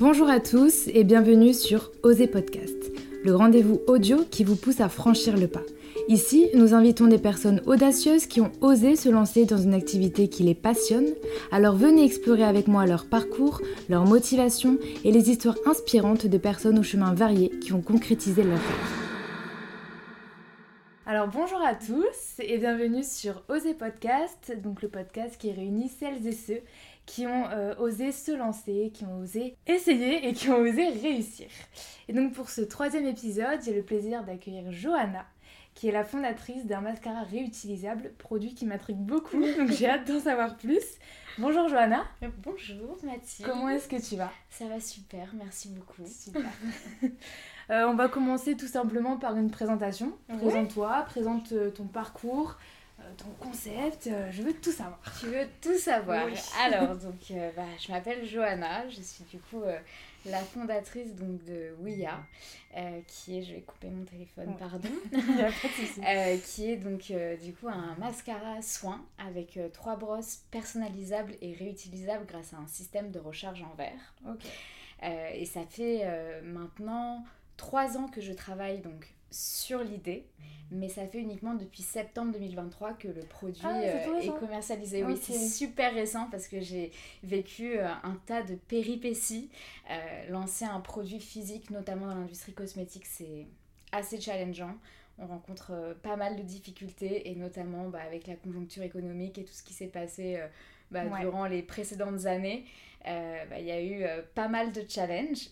Bonjour à tous et bienvenue sur Oser Podcast, le rendez-vous audio qui vous pousse à franchir le pas. Ici, nous invitons des personnes audacieuses qui ont osé se lancer dans une activité qui les passionne. Alors venez explorer avec moi leur parcours, leur motivation et les histoires inspirantes de personnes aux chemins variés qui ont concrétisé leur rêve. Alors bonjour à tous et bienvenue sur Oser Podcast, donc le podcast qui réunit celles et ceux qui ont euh, osé se lancer, qui ont osé essayer et qui ont osé réussir. Et donc pour ce troisième épisode, j'ai le plaisir d'accueillir Johanna, qui est la fondatrice d'un mascara réutilisable, produit qui m'intrigue beaucoup, donc j'ai hâte d'en savoir plus. Bonjour Johanna. Bonjour Mathilde. Comment est-ce que tu vas? Ça va super, merci beaucoup. Super. Euh, on va commencer tout simplement par une présentation. Présente-toi, présente euh, ton parcours, ton concept, je veux tout savoir. Tu veux tout savoir. Alors, donc, bah, je m'appelle Johanna, je suis du coup la fondatrice donc, de Ouya, qui est, je vais couper mon téléphone, pardon, qui est donc du coup un mascara soin avec trois brosses personnalisables et réutilisables grâce à un système de recharge en verre. et ça fait maintenant trois ans que je travaille donc sur l'idée, mais ça fait uniquement depuis septembre 2023 que le produit ah, euh, est, commercialisé. Oui, c'est super récent parce que j'ai vécu euh, un tas de péripéties. Euh, lancer un produit physique, notamment dans l'industrie cosmétique, c'est assez challengeant. On rencontre pas mal de difficultés et notamment bah, avec la conjoncture économique et tout ce qui s'est passé bah, durant les précédentes années. Bah, il y a eu pas mal de challenges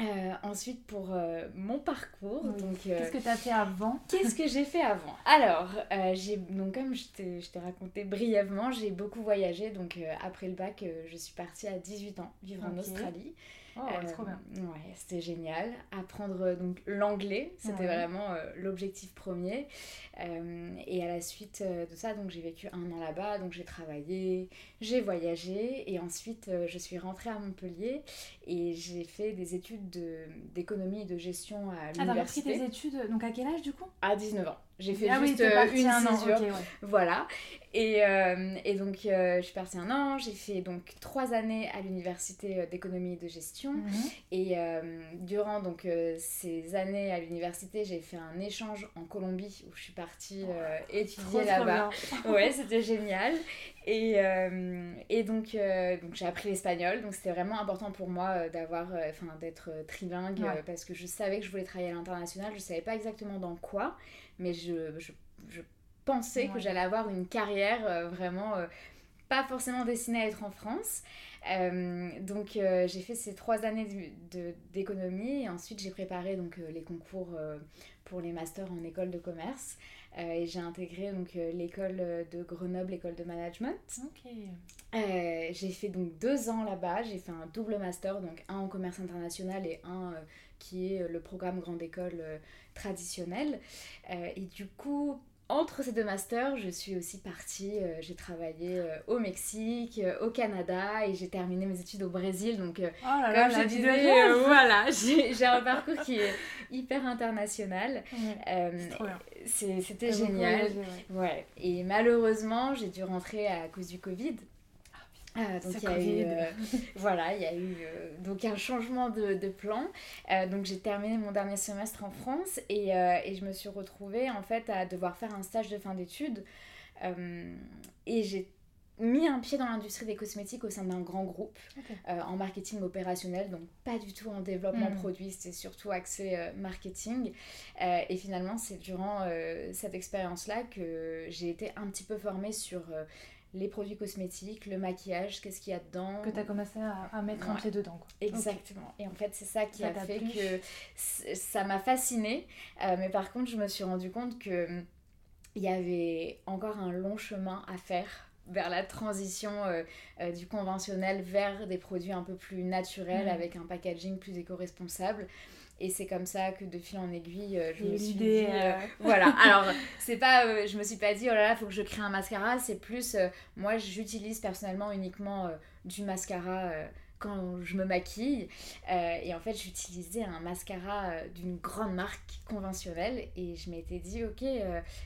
euh, ensuite, pour euh, mon parcours, donc euh, qu'est-ce que tu as fait avant Qu'est-ce que j'ai fait avant? Alors, j'ai donc comme je t'ai raconté brièvement, j'ai beaucoup voyagé. Donc après le bac, je suis partie à 18 ans vivre en Australie. Oh, trop bien. Ouais, c'était génial. Apprendre donc l'anglais, c'était vraiment l'objectif premier. et à la suite de ça, donc j'ai vécu un an là-bas, donc j'ai travaillé, j'ai voyagé et ensuite je suis rentrée à Montpellier et j'ai fait des études d'économie et de gestion à l'université. Ah, t'as repris tes études, donc à quel âge du coup? À 19 ans. J'ai fait ah juste euh, une un an, Voilà. Et, euh, et donc, euh, je suis partie un an. J'ai fait donc trois années à l'université d'économie et de gestion. Mhm. Et durant donc ces années à l'université, j'ai fait un échange en Colombie où je suis partie étudier là-bas. ouais, c'était génial. Et, et donc, donc j'ai appris l'espagnol. Donc, c'était vraiment important pour moi d'avoir, enfin, d'être trilingue parce que je savais que je voulais travailler à l'international. Je savais pas exactement dans quoi mais je, je, je pensais que j'allais avoir une carrière euh, vraiment euh, pas forcément destinée à être en France. Euh, donc j'ai fait ces trois années d'économie et ensuite j'ai préparé donc les concours pour les masters en école de commerce et j'ai intégré donc l'école de Grenoble, école de management. j'ai fait donc deux ans là-bas, j'ai fait un double master, donc un en commerce international et un qui est le programme grande école traditionnelle. Euh, et du coup, entre ces deux masters, je suis aussi partie, euh, j'ai travaillé euh, au Mexique, au Canada et j'ai terminé mes études au Brésil. Donc, oh comme je disais, voilà, j'ai un parcours qui est hyper international. C'était génial. ouais. Et malheureusement, j'ai dû rentrer à cause du Covid. Euh, donc il y a eu, euh, voilà, il y a eu euh, donc un changement de, de plan. donc j'ai terminé mon dernier semestre en France et, et, je me suis retrouvée en fait à devoir faire un stage de fin d'études. et j'ai mis un pied dans l'industrie des cosmétiques au sein d'un grand groupe en marketing opérationnel, donc pas du tout en développement hmm. produit, c'était surtout axé marketing. et finalement, c'est durant cette expérience-là que j'ai été un petit peu formée sur les produits cosmétiques, le maquillage, qu'est-ce qu'il y a dedans. Que tu as commencé à, mettre un pied dedans. Quoi. Exactement. Et en fait, c'est ça qui a fait que ça m'a fascinée. Euh, mais par contre, je me suis rendu compte que il y avait encore un long chemin à faire vers la transition euh, euh, du conventionnel vers des produits un peu plus naturels mmh. avec un packaging plus éco-responsable. Et c'est comme ça que de fil en aiguille, euh, je me suis dit... Euh, euh, voilà, alors c'est pas... je me suis pas dit, oh là là, faut que je crée un mascara. C'est plus, moi j'utilise personnellement uniquement du mascara quand je me maquille. et en fait, j'utilisais un mascara d'une grande marque conventionnelle. Et je m'étais dit, ok,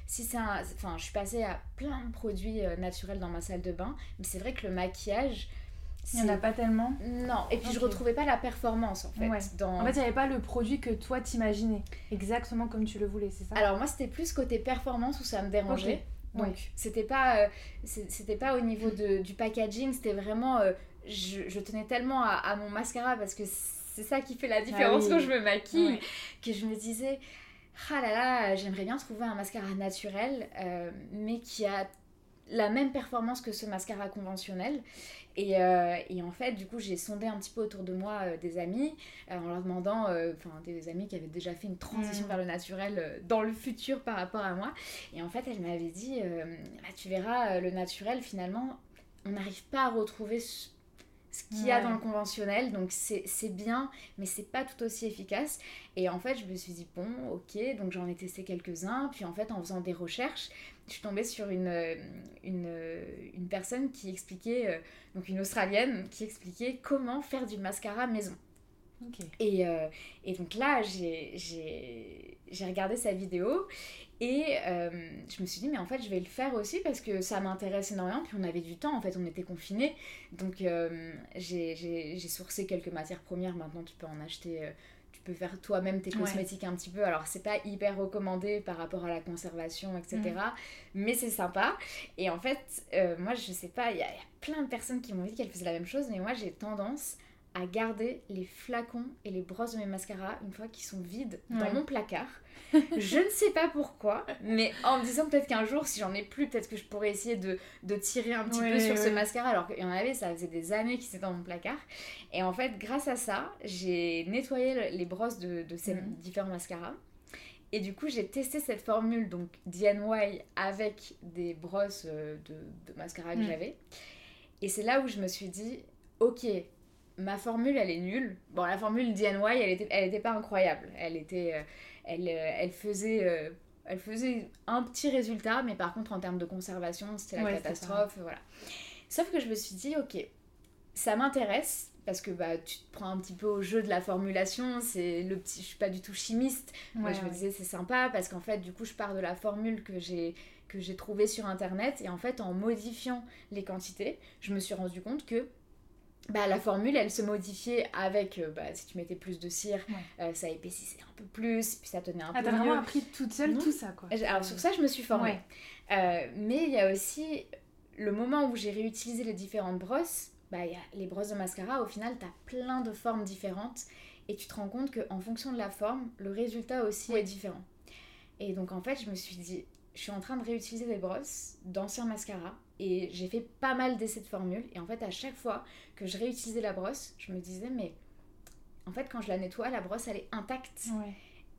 si c'est un... Enfin, je suis passée à plein de produits naturels dans ma salle de bain. Mais c'est vrai que le maquillage Il n'y en a pas tellement Non, et puis je retrouvais pas la performance en fait. Dans... En fait, il n'y avait pas le produit que toi t'imaginais, exactement comme tu le voulais, c'est ça? Alors moi, c'était plus côté performance où ça me dérangeait. Donc, c'était pas, euh, c'était pas au niveau de, du packaging, c'était vraiment. Euh, je, je, tenais tellement à, mon mascara parce que c'est ça qui fait la différence ah quand je me maquille que je me disais. Ah là là, j'aimerais bien trouver un mascara naturel, euh, mais qui a la même performance que ce mascara conventionnel. Et, et, en fait, du coup, j'ai sondé un petit peu autour de moi des amis en leur demandant, enfin, des amis qui avaient déjà fait une transition mm. vers le naturel dans le futur par rapport à moi. Et en fait, elle m'avait dit, bah, tu verras, le naturel, finalement, on n'arrive pas à retrouver ce qu'il y a dans le conventionnel. Donc c'est bien, mais c'est pas tout aussi efficace. Et en fait, je me suis dit, bon, ok, donc j'en ai testé quelques-uns. Puis en fait, en faisant des recherches, je suis tombée sur une, une, une personne qui expliquait, euh, donc une Australienne, qui expliquait comment faire du mascara maison. Et, euh, et, donc là, j'ai regardé sa vidéo et euh, je me suis dit, mais en fait, je vais le faire aussi parce que ça m'intéresse énormément. Puis on avait du temps, en fait, on était confinés. Donc euh, j'ai sourcé quelques matières premières. Maintenant, tu peux en acheter, euh, tu peux faire toi-même tes cosmétiques un petit peu. Alors, c'est pas hyper recommandé par rapport à la conservation, etc. Mm. Mais c'est sympa. Et en fait, moi, je sais pas, il y, a plein de personnes qui m'ont dit qu'elles faisaient la même chose. Mais moi, j'ai tendance à garder les flacons et les brosses de mes mascaras une fois qu'ils sont vides dans mon placard je ne sais pas pourquoi, mais en me disant peut-être qu'un jour, si j'en ai plus, peut-être que je pourrais essayer de, de tirer un petit peu sur ce mascara, alors qu'il y en avait, ça faisait des années qu'ils étaient dans mon placard. Et en fait, grâce à ça, j'ai nettoyé les brosses de, de ces mhm. différents mascaras. Et du coup, j'ai testé cette formule, donc DNY, avec des brosses euh, de, de mascara que mhm. j'avais. Et c'est là où je me suis dit, ok, ma formule, elle est nulle. Bon, la formule DNY, elle était, elle était pas incroyable. Elle était... Euh, elle, euh, elle faisait euh, elle faisait un petit résultat, mais par contre, en termes de conservation, c'était la catastrophe. Voilà. Sauf que je me suis dit, ok, ça m'intéresse parce que bah, tu te prends un petit peu au jeu de la formulation. C'est le petit, je suis pas du tout chimiste. Moi, je me disais, c'est sympa parce qu'en fait, du coup, je pars de la formule que j'ai que j'ai trouvée sur internet et en fait en modifiant les quantités je me suis rendu compte que bah, la formule, elle se modifiait avec, euh, bah, si tu mettais plus de cire, euh, ça épaississait un peu plus, puis ça tenait un ah, peu mieux. t'as vraiment appris toute seule tout ça, quoi. Alors, sur ça, je me suis formée. Euh, mais il y a aussi le moment où j'ai réutilisé les différentes brosses, bah, y a les brosses de mascara, au final, t'as plein de formes différentes, et tu te rends compte qu'en fonction de la forme, le résultat aussi est différent. Et donc, en fait, je me suis dit, je suis en train de réutiliser des brosses d'anciens mascaras, et j'ai fait pas mal d'essais de formules. Et en fait, à chaque fois que je réutilisais la brosse, je me disais, mais en fait, quand je la nettoie, la brosse, elle est intacte.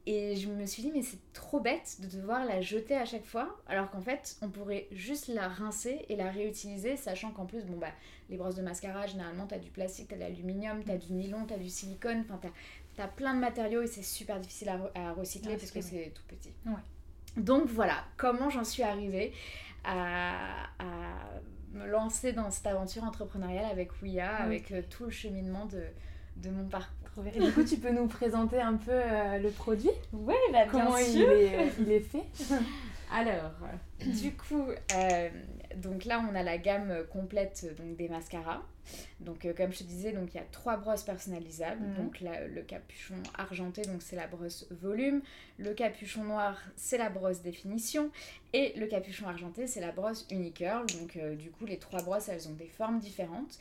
Et je me suis dit, mais c'est trop bête de devoir la jeter à chaque fois, alors qu'en fait, on pourrait juste la rincer et la réutiliser, sachant qu'en plus, bon, bah, les brosses de mascara, généralement, t'as du plastique, t'as de l'aluminium, t'as du nylon, t'as du silicone, enfin, t'as as plein de matériaux et c'est super difficile à, recycler parce que c'est tout petit. Donc voilà, comment j'en suis arrivée à, me lancer dans cette aventure entrepreneuriale avec Ouya, avec euh, tout le cheminement de, de mon parcours. Et du coup, tu peux nous présenter un peu euh, le produit? Oui, bah, bien Comment sûr. Il, est, euh, il est fait? Alors, du coup, donc là, on a la gamme complète donc, des mascaras. Donc, euh, comme je te disais, donc il y a trois brosses personnalisables. Mhm. Donc, le capuchon argenté, donc c'est la brosse volume. Le capuchon noir, c'est la brosse définition. Et le capuchon argenté, c'est la brosse unicurl. Donc, euh, du coup, les trois brosses, elles ont des formes différentes.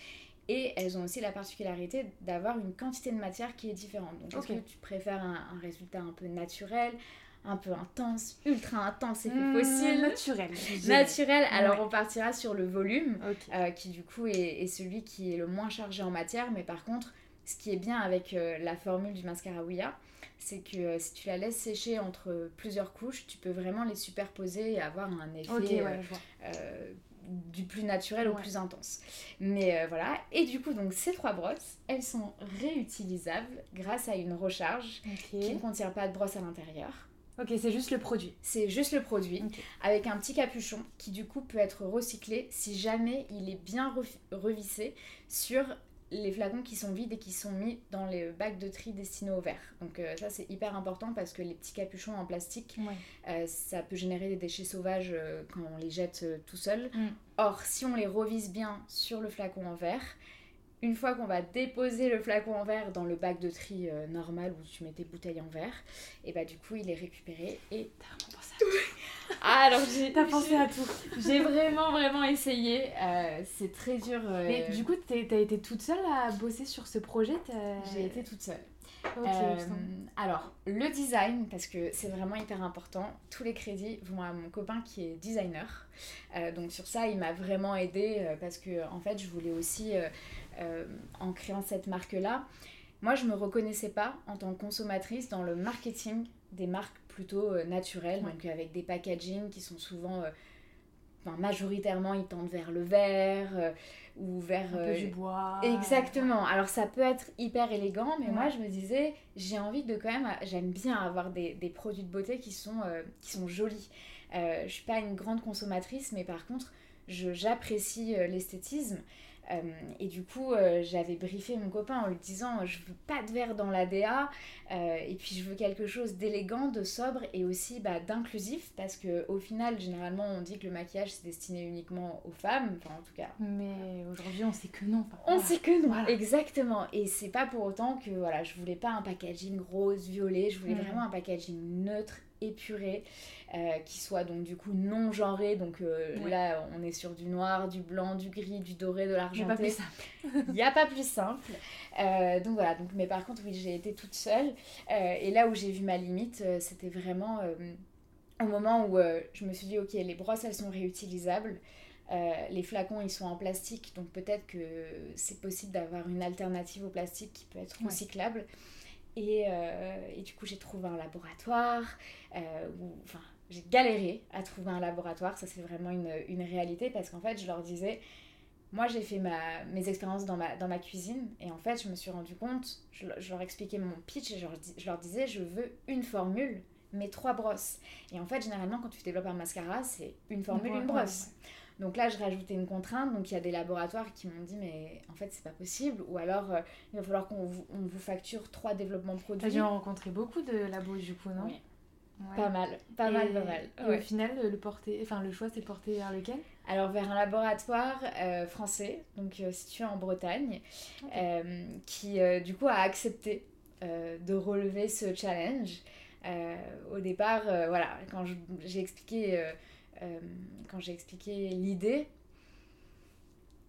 Et elles ont aussi la particularité d'avoir une quantité de matière qui est différente. Donc, est-ce que tu préfères un, un résultat un peu naturel, un peu intense, ultra intense et mmh, fossile. Naturel. Naturel. Alors on partira sur le volume, euh, qui du coup est, celui qui est le moins chargé en matière. Mais par contre, ce qui est bien avec euh, la formule du mascara Ouya, c'est que euh, si tu la laisses sécher entre plusieurs couches, tu peux vraiment les superposer et avoir un effet du plus naturel au plus intense. Mais voilà, et du coup, donc ces trois brosses, elles sont réutilisables grâce à une recharge qui ne contient pas de brosse à l'intérieur. Ok, c'est juste le produit. C'est juste le produit, avec un petit capuchon qui du coup peut être recyclé si jamais il est bien revissé sur les flacons qui sont vides et qui sont mis dans les bacs de tri destinés au verre. Donc euh, ça c'est hyper important parce que les petits capuchons en plastique, euh, ça peut générer des déchets sauvages euh, quand on les jette tout seul. Mm. Or si on les revisse bien sur le flacon en verre, une fois qu'on va déposer le flacon en verre dans le bac de tri euh, normal où tu mets tes bouteilles en verre, et bah du coup il est récupéré et... T'as vraiment pensé à tout ah, alors j'ai... T'as pensé à tout J'ai vraiment vraiment essayé, euh, c'est très dur. Euh, Mais du coup t'as été toute seule à bosser sur ce projet? J'ai été toute seule. Euh, alors, le design, parce que c'est vraiment hyper important, tous les crédits vont à mon copain qui est designer. Euh, donc sur ça, il m'a vraiment aidé parce que en fait, je voulais aussi, en créant cette marque-là, moi, je me reconnaissais pas en tant que consommatrice dans le marketing des marques plutôt naturelles, donc avec des packaging qui sont souvent majoritairement ils tendent vers le vert euh, ou vers un peu du euh, bois exactement. alors ça peut être hyper élégant mais moi je me disais j'ai envie de quand même j'aime bien avoir des, des, produits de beauté qui sont euh, qui sont jolis. Je suis pas une grande consommatrice mais par contre j'apprécie l'esthétisme euh, et du coup, euh, j'avais briefé mon copain en lui disant Je veux pas de verre dans l'ADA, euh, et puis je veux quelque chose d'élégant, de sobre et aussi bah, d'inclusif, parce qu'au final, généralement, on dit que le maquillage c'est destiné uniquement aux femmes, enfin en tout cas. Mais aujourd'hui, on sait que non. on sait que non, exactement. Et c'est pas pour autant que voilà, je voulais pas un packaging rose, violet, je voulais mm. vraiment un packaging neutre, épuré. Euh, qui soit donc du coup non genré. Donc euh, là, on est sur du noir, du blanc, du gris, du doré, de l'argenté. Il n'y a pas plus simple. Euh, donc voilà, donc, mais par contre, oui, j'ai été toute seule. et là où j'ai vu ma limite, c'était vraiment au moment où je me suis dit, ok, les brosses, elles sont réutilisables. les flacons, ils sont en plastique, donc peut-être que c'est possible d'avoir une alternative au plastique qui peut être recyclable. Et, et, du coup, j'ai trouvé un laboratoire où, enfin, j'ai galéré à trouver un laboratoire, ça c'est vraiment une, une, réalité parce qu'en fait je leur disais, moi j'ai fait ma, mes expériences dans ma, dans ma cuisine et en fait je me suis rendu compte, je, leur expliquais mon pitch et je leur, je leur, disais je veux une formule mais trois brosses. Et en fait généralement quand tu développes un mascara c'est une formule, une, brosse. Donc là, je rajoutais une contrainte. Donc il y a des laboratoires qui m'ont dit, mais en fait, c'est pas possible. Ou alors, euh, il va falloir qu'on vous, on vous facture trois développements produits. T'as dû rencontrer beaucoup de labos du coup, non? Oui. Pas mal, pas mal, pas mal. Et au final, le, porter, enfin, le choix s'est porté vers lequel? Alors vers un laboratoire euh, français, donc euh, situé en Bretagne, euh, qui du coup a accepté de relever ce challenge. au départ, voilà, quand j'ai expliqué, quand j'ai expliqué l'idée,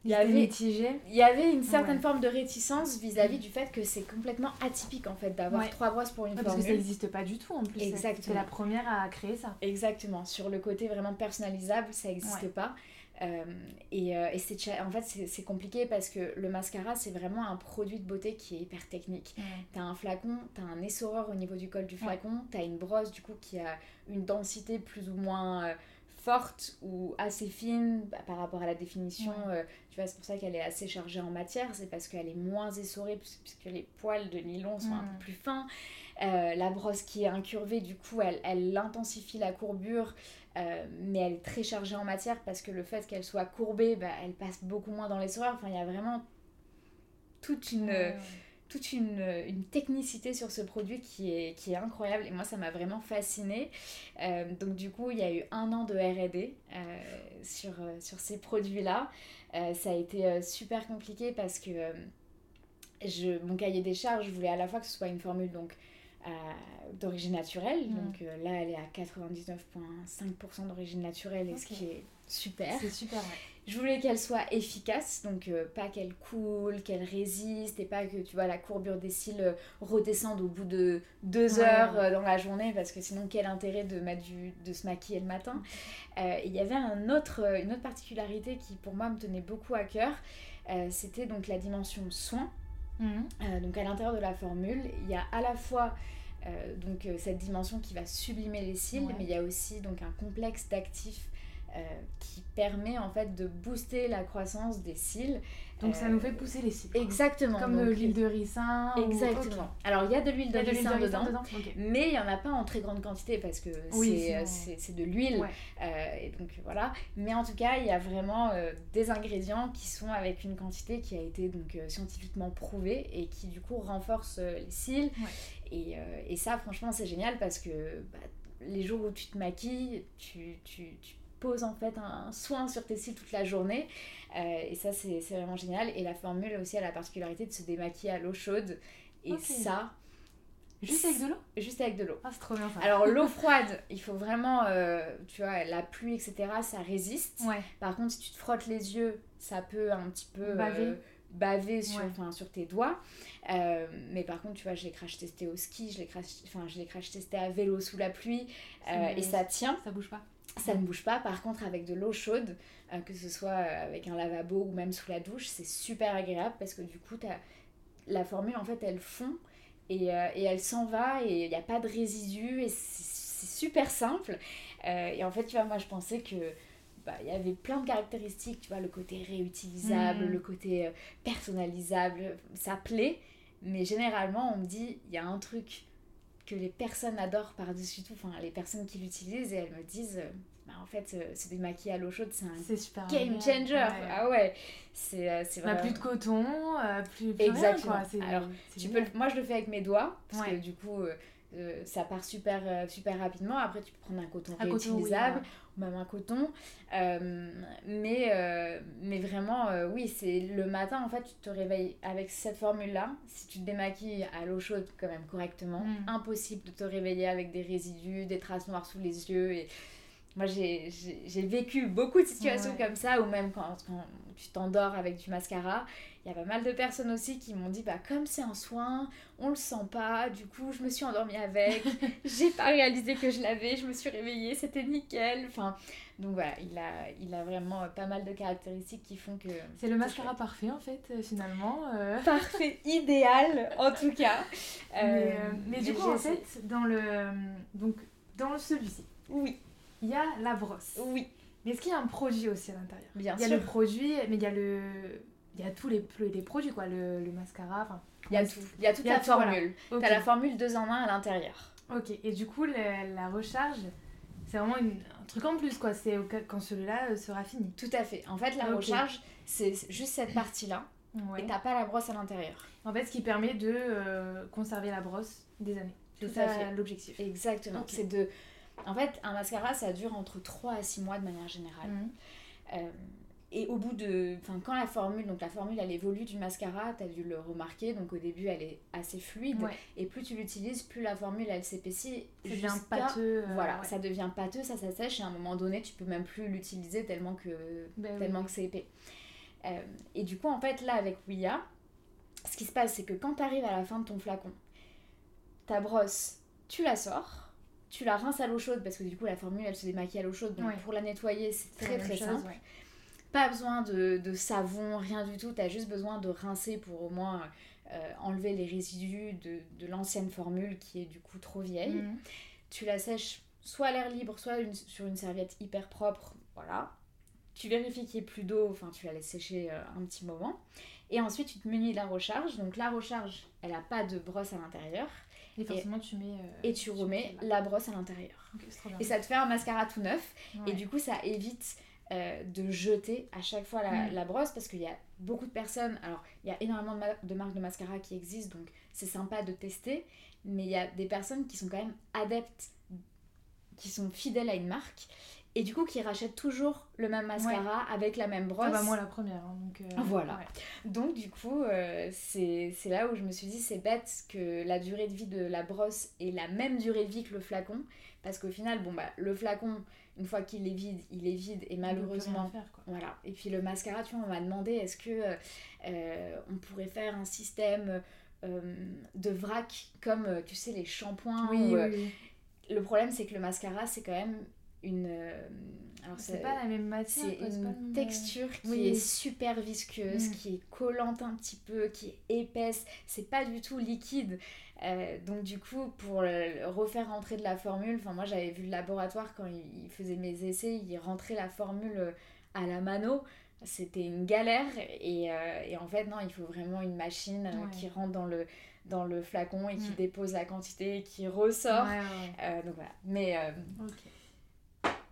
il y, avait, il y avait une certaine forme de réticence vis-à-vis du fait que c'est complètement atypique en fait d'avoir trois brosses pour une formule. Parce que ça n'existe pas du tout en plus. Exactement. C'est la première à créer ça. Exactement. Sur le côté vraiment personnalisable, ça n'existe pas. Euh, et, euh, et c'est en fait c'est compliqué parce que le mascara c'est vraiment un produit de beauté qui est hyper technique. T'as un flacon, t'as un essoreur au niveau du col du flacon, t'as une brosse du coup qui a une densité plus ou moins euh, forte ou assez fine bah, par rapport à la définition. Euh, tu vois, c'est pour ça qu'elle est assez chargée en matière, c'est parce qu'elle est moins essorée, puisque les poils de nylon sont un peu mm. plus fins. Euh, la brosse qui est incurvée, du coup, elle, elle intensifie la courbure, euh, mais elle est très chargée en matière parce que le fait qu'elle soit courbée, bah, elle passe beaucoup moins dans l'essoreur. Enfin, il y a vraiment toute une toute une, une, technicité sur ce produit qui est, qui est incroyable et moi ça m'a vraiment fascinée. Euh, donc du coup il y a eu un an de RD euh, sur, euh, sur ces produits-là. ça a été super compliqué parce que je, mon cahier des charges, je voulais à la fois que ce soit une formule donc d'origine naturelle, donc là elle est à 99,5% d'origine naturelle et ce qui est super. C'est super, Je voulais qu'elle soit efficace, donc euh, pas qu'elle coule, qu'elle résiste, et pas que tu vois la courbure des cils euh, redescende au bout de deux heures euh, dans la journée, parce que sinon quel intérêt de, mettre du, de se maquiller le matin? Il y avait un autre, une autre particularité qui pour moi me tenait beaucoup à cœur, c'était donc la dimension soin. Mhm. donc à l'intérieur de la formule, il y a à la fois donc cette dimension qui va sublimer les cils, mais il y a aussi donc un complexe d'actifs euh, qui permet en fait de booster la croissance des cils. Donc ça nous fait pousser les cils. Exactement. Comme l'huile de ricin. Exactement. Alors il y a de l'huile de, ricin, dedans, mais il n'y en a pas en très grande quantité parce que c'est de l'huile. Euh, et donc voilà. Mais en tout cas, il y a vraiment euh, des ingrédients qui sont avec une quantité qui a été donc scientifiquement prouvée et qui du coup renforce les cils. Et, et, ça, franchement, c'est génial parce que bah, les jours où tu te maquilles, tu, tu, tu pose en fait un soin sur tes cils toute la journée. et ça, c'est vraiment génial. Et la formule aussi a la particularité de se démaquiller à l'eau chaude. Et ça, Juste avec de l'eau? Juste avec de l'eau. Ah, c'est trop bien ça. Alors, l'eau froide, il faut vraiment, euh, tu vois, la pluie, etc., ça résiste. Ouais. Par contre, si tu te frottes les yeux, ça peut un petit peu euh, baver, sur, sur tes doigts. Euh, mais par contre, tu vois, je l'ai crash testé au ski, je l'ai crash, crash testé à vélo sous la pluie, et ça tient. Ça bouge pas ça ne bouge pas. Par contre, avec de l'eau chaude, que ce soit avec un lavabo ou même sous la douche, c'est super agréable parce que du coup, as... la formule, en fait, elle fond et, euh, et elle s'en va et il n'y a pas de résidus et c'est super simple. Euh, et en fait, tu vois, moi je pensais que bah, il y avait plein de caractéristiques, tu vois, le côté réutilisable, mm. le côté euh, personnalisable, ça plaît. Mais généralement, on me dit, il y a un truc que les personnes adorent par-dessus tout, enfin les personnes qui l'utilisent, et elles me disent, bah, en fait, se démaquiller à l'eau chaude, c'est un game changer. Ah ouais, c'est euh, bah, Plus de coton, euh, plus, plus Exactement. Rien, Alors, tu peux, moi, je le fais avec mes doigts, parce que du coup, euh, ça part super, super rapidement. Après, tu peux prendre un coton réutilisable, ou même un coton. mais, mais vraiment, oui, c'est le matin, en fait, tu te réveilles avec cette formule-là. Si tu te démaquilles à l'eau chaude, quand même, correctement, mm. impossible de te réveiller avec des résidus, des traces noires sous les yeux. Et moi, j'ai vécu beaucoup de situations comme ça, ou même quand, quand tu t'endors avec du mascara. Il y a pas mal de personnes aussi qui m'ont dit bah comme c'est un soin, on le sent pas. Du coup, je me suis endormie avec. j'ai pas réalisé que je l'avais. Je me suis réveillée, c'était nickel. Enfin, donc voilà, il a, il a vraiment pas mal de caractéristiques qui font que. C'est le mascara parfait en fait, euh, finalement. Euh. Parfait, idéal en tout cas. mais, euh, du coup, en fait, dans le donc dans celui-ci. Oui il y a la brosse. Oui. Mais est-ce qu'il y a un produit aussi à l'intérieur? Bien sûr. Il y a le produit, mais il y a le. Il y a tous les, les produits, quoi. Le, le mascara, enfin. Il y a tout. Il y a toute la formule. Tu as la formule 2 en 1 à l'intérieur. Ok. Et du coup, la recharge, c'est vraiment un truc en plus, quoi. C'est quand celui-là euh, sera fini. Tout à fait. En fait, la recharge, c'est juste cette partie-là. Ouais. Et t'as pas la brosse à l'intérieur. En fait, ce qui permet de euh, conserver la brosse des années. C'est ça l'objectif. Exactement. C'est de en fait, un mascara, ça dure entre 3 à 6 mois de manière générale. Mhm. Euh, et au bout de. Enfin, quand la formule, donc la formule, elle évolue du mascara, tu as dû le remarquer, donc au début, elle est assez fluide. Et plus tu l'utilises, plus la formule, elle s'épaissit. Ça devient pâteux. Euh, voilà, ça devient pâteux, ça s'assèche, et à un moment donné, tu peux même plus l'utiliser tellement que, ben tellement que c'est épais. Euh, et du coup, en fait, là, avec Ouya, ce qui se passe, c'est que quand tu arrives à la fin de ton flacon, ta brosse, tu la sors tu la rinces à l'eau chaude parce que du coup la formule elle se démaquille à l'eau chaude donc pour la nettoyer c'est très très simple. Pas besoin de, savon, rien du tout, tu as juste besoin de rincer pour au moins euh, enlever les résidus de, l'ancienne formule qui est du coup trop vieille. Mhm. Tu la sèches soit à l'air libre, soit sur une serviette hyper propre, voilà. Tu vérifies qu'il n'y ait plus d'eau, enfin tu la laisses sécher euh, un petit moment. Et ensuite tu te munis de la recharge. Donc la recharge, elle n'a pas de brosse à l'intérieur. Et forcément, tu mets. Euh, et tu remets la brosse à l'intérieur. et ça te fait un mascara tout neuf. Et du coup, ça évite euh, de jeter à chaque fois la, la brosse parce qu'il y a beaucoup de personnes. Alors, il y a énormément de, de, marques de mascara qui existent, donc c'est sympa de tester. Mais il y a des personnes qui sont quand même adeptes, qui sont fidèles à une marque et du coup qui rachètent toujours le même mascara avec la même brosse. Ah bah moi la première. Hein, donc, euh, voilà. Donc du coup, euh, c'est là où je me suis dit c'est bête que la durée de vie de la brosse est la même durée de vie que le flacon. Parce qu'au final, bon bah le flacon, une fois qu'il est vide, il est vide et malheureusement... Faire, quoi. Voilà. Et puis le mascara, tu vois, on m'a demandé est-ce que euh, on pourrait faire un système de vrac comme, tu sais, les shampoings. Oui, oui. Le problème, c'est que le mascara, c'est quand même une euh, alors c'est pas la même matière c'est une texture qui est super visqueuse mm. qui est collante un petit peu qui est épaisse. C'est pas du tout liquide. Euh, donc du coup pour refaire rentrer de la formule enfin moi j'avais vu le laboratoire quand il, faisait mes essais il rentrait la formule à la mano. C'était une galère. Et, euh, et, en fait non il faut vraiment une machine qui rentre dans le dans le flacon et qui mm. dépose la quantité et qui ressort. Donc voilà. Mais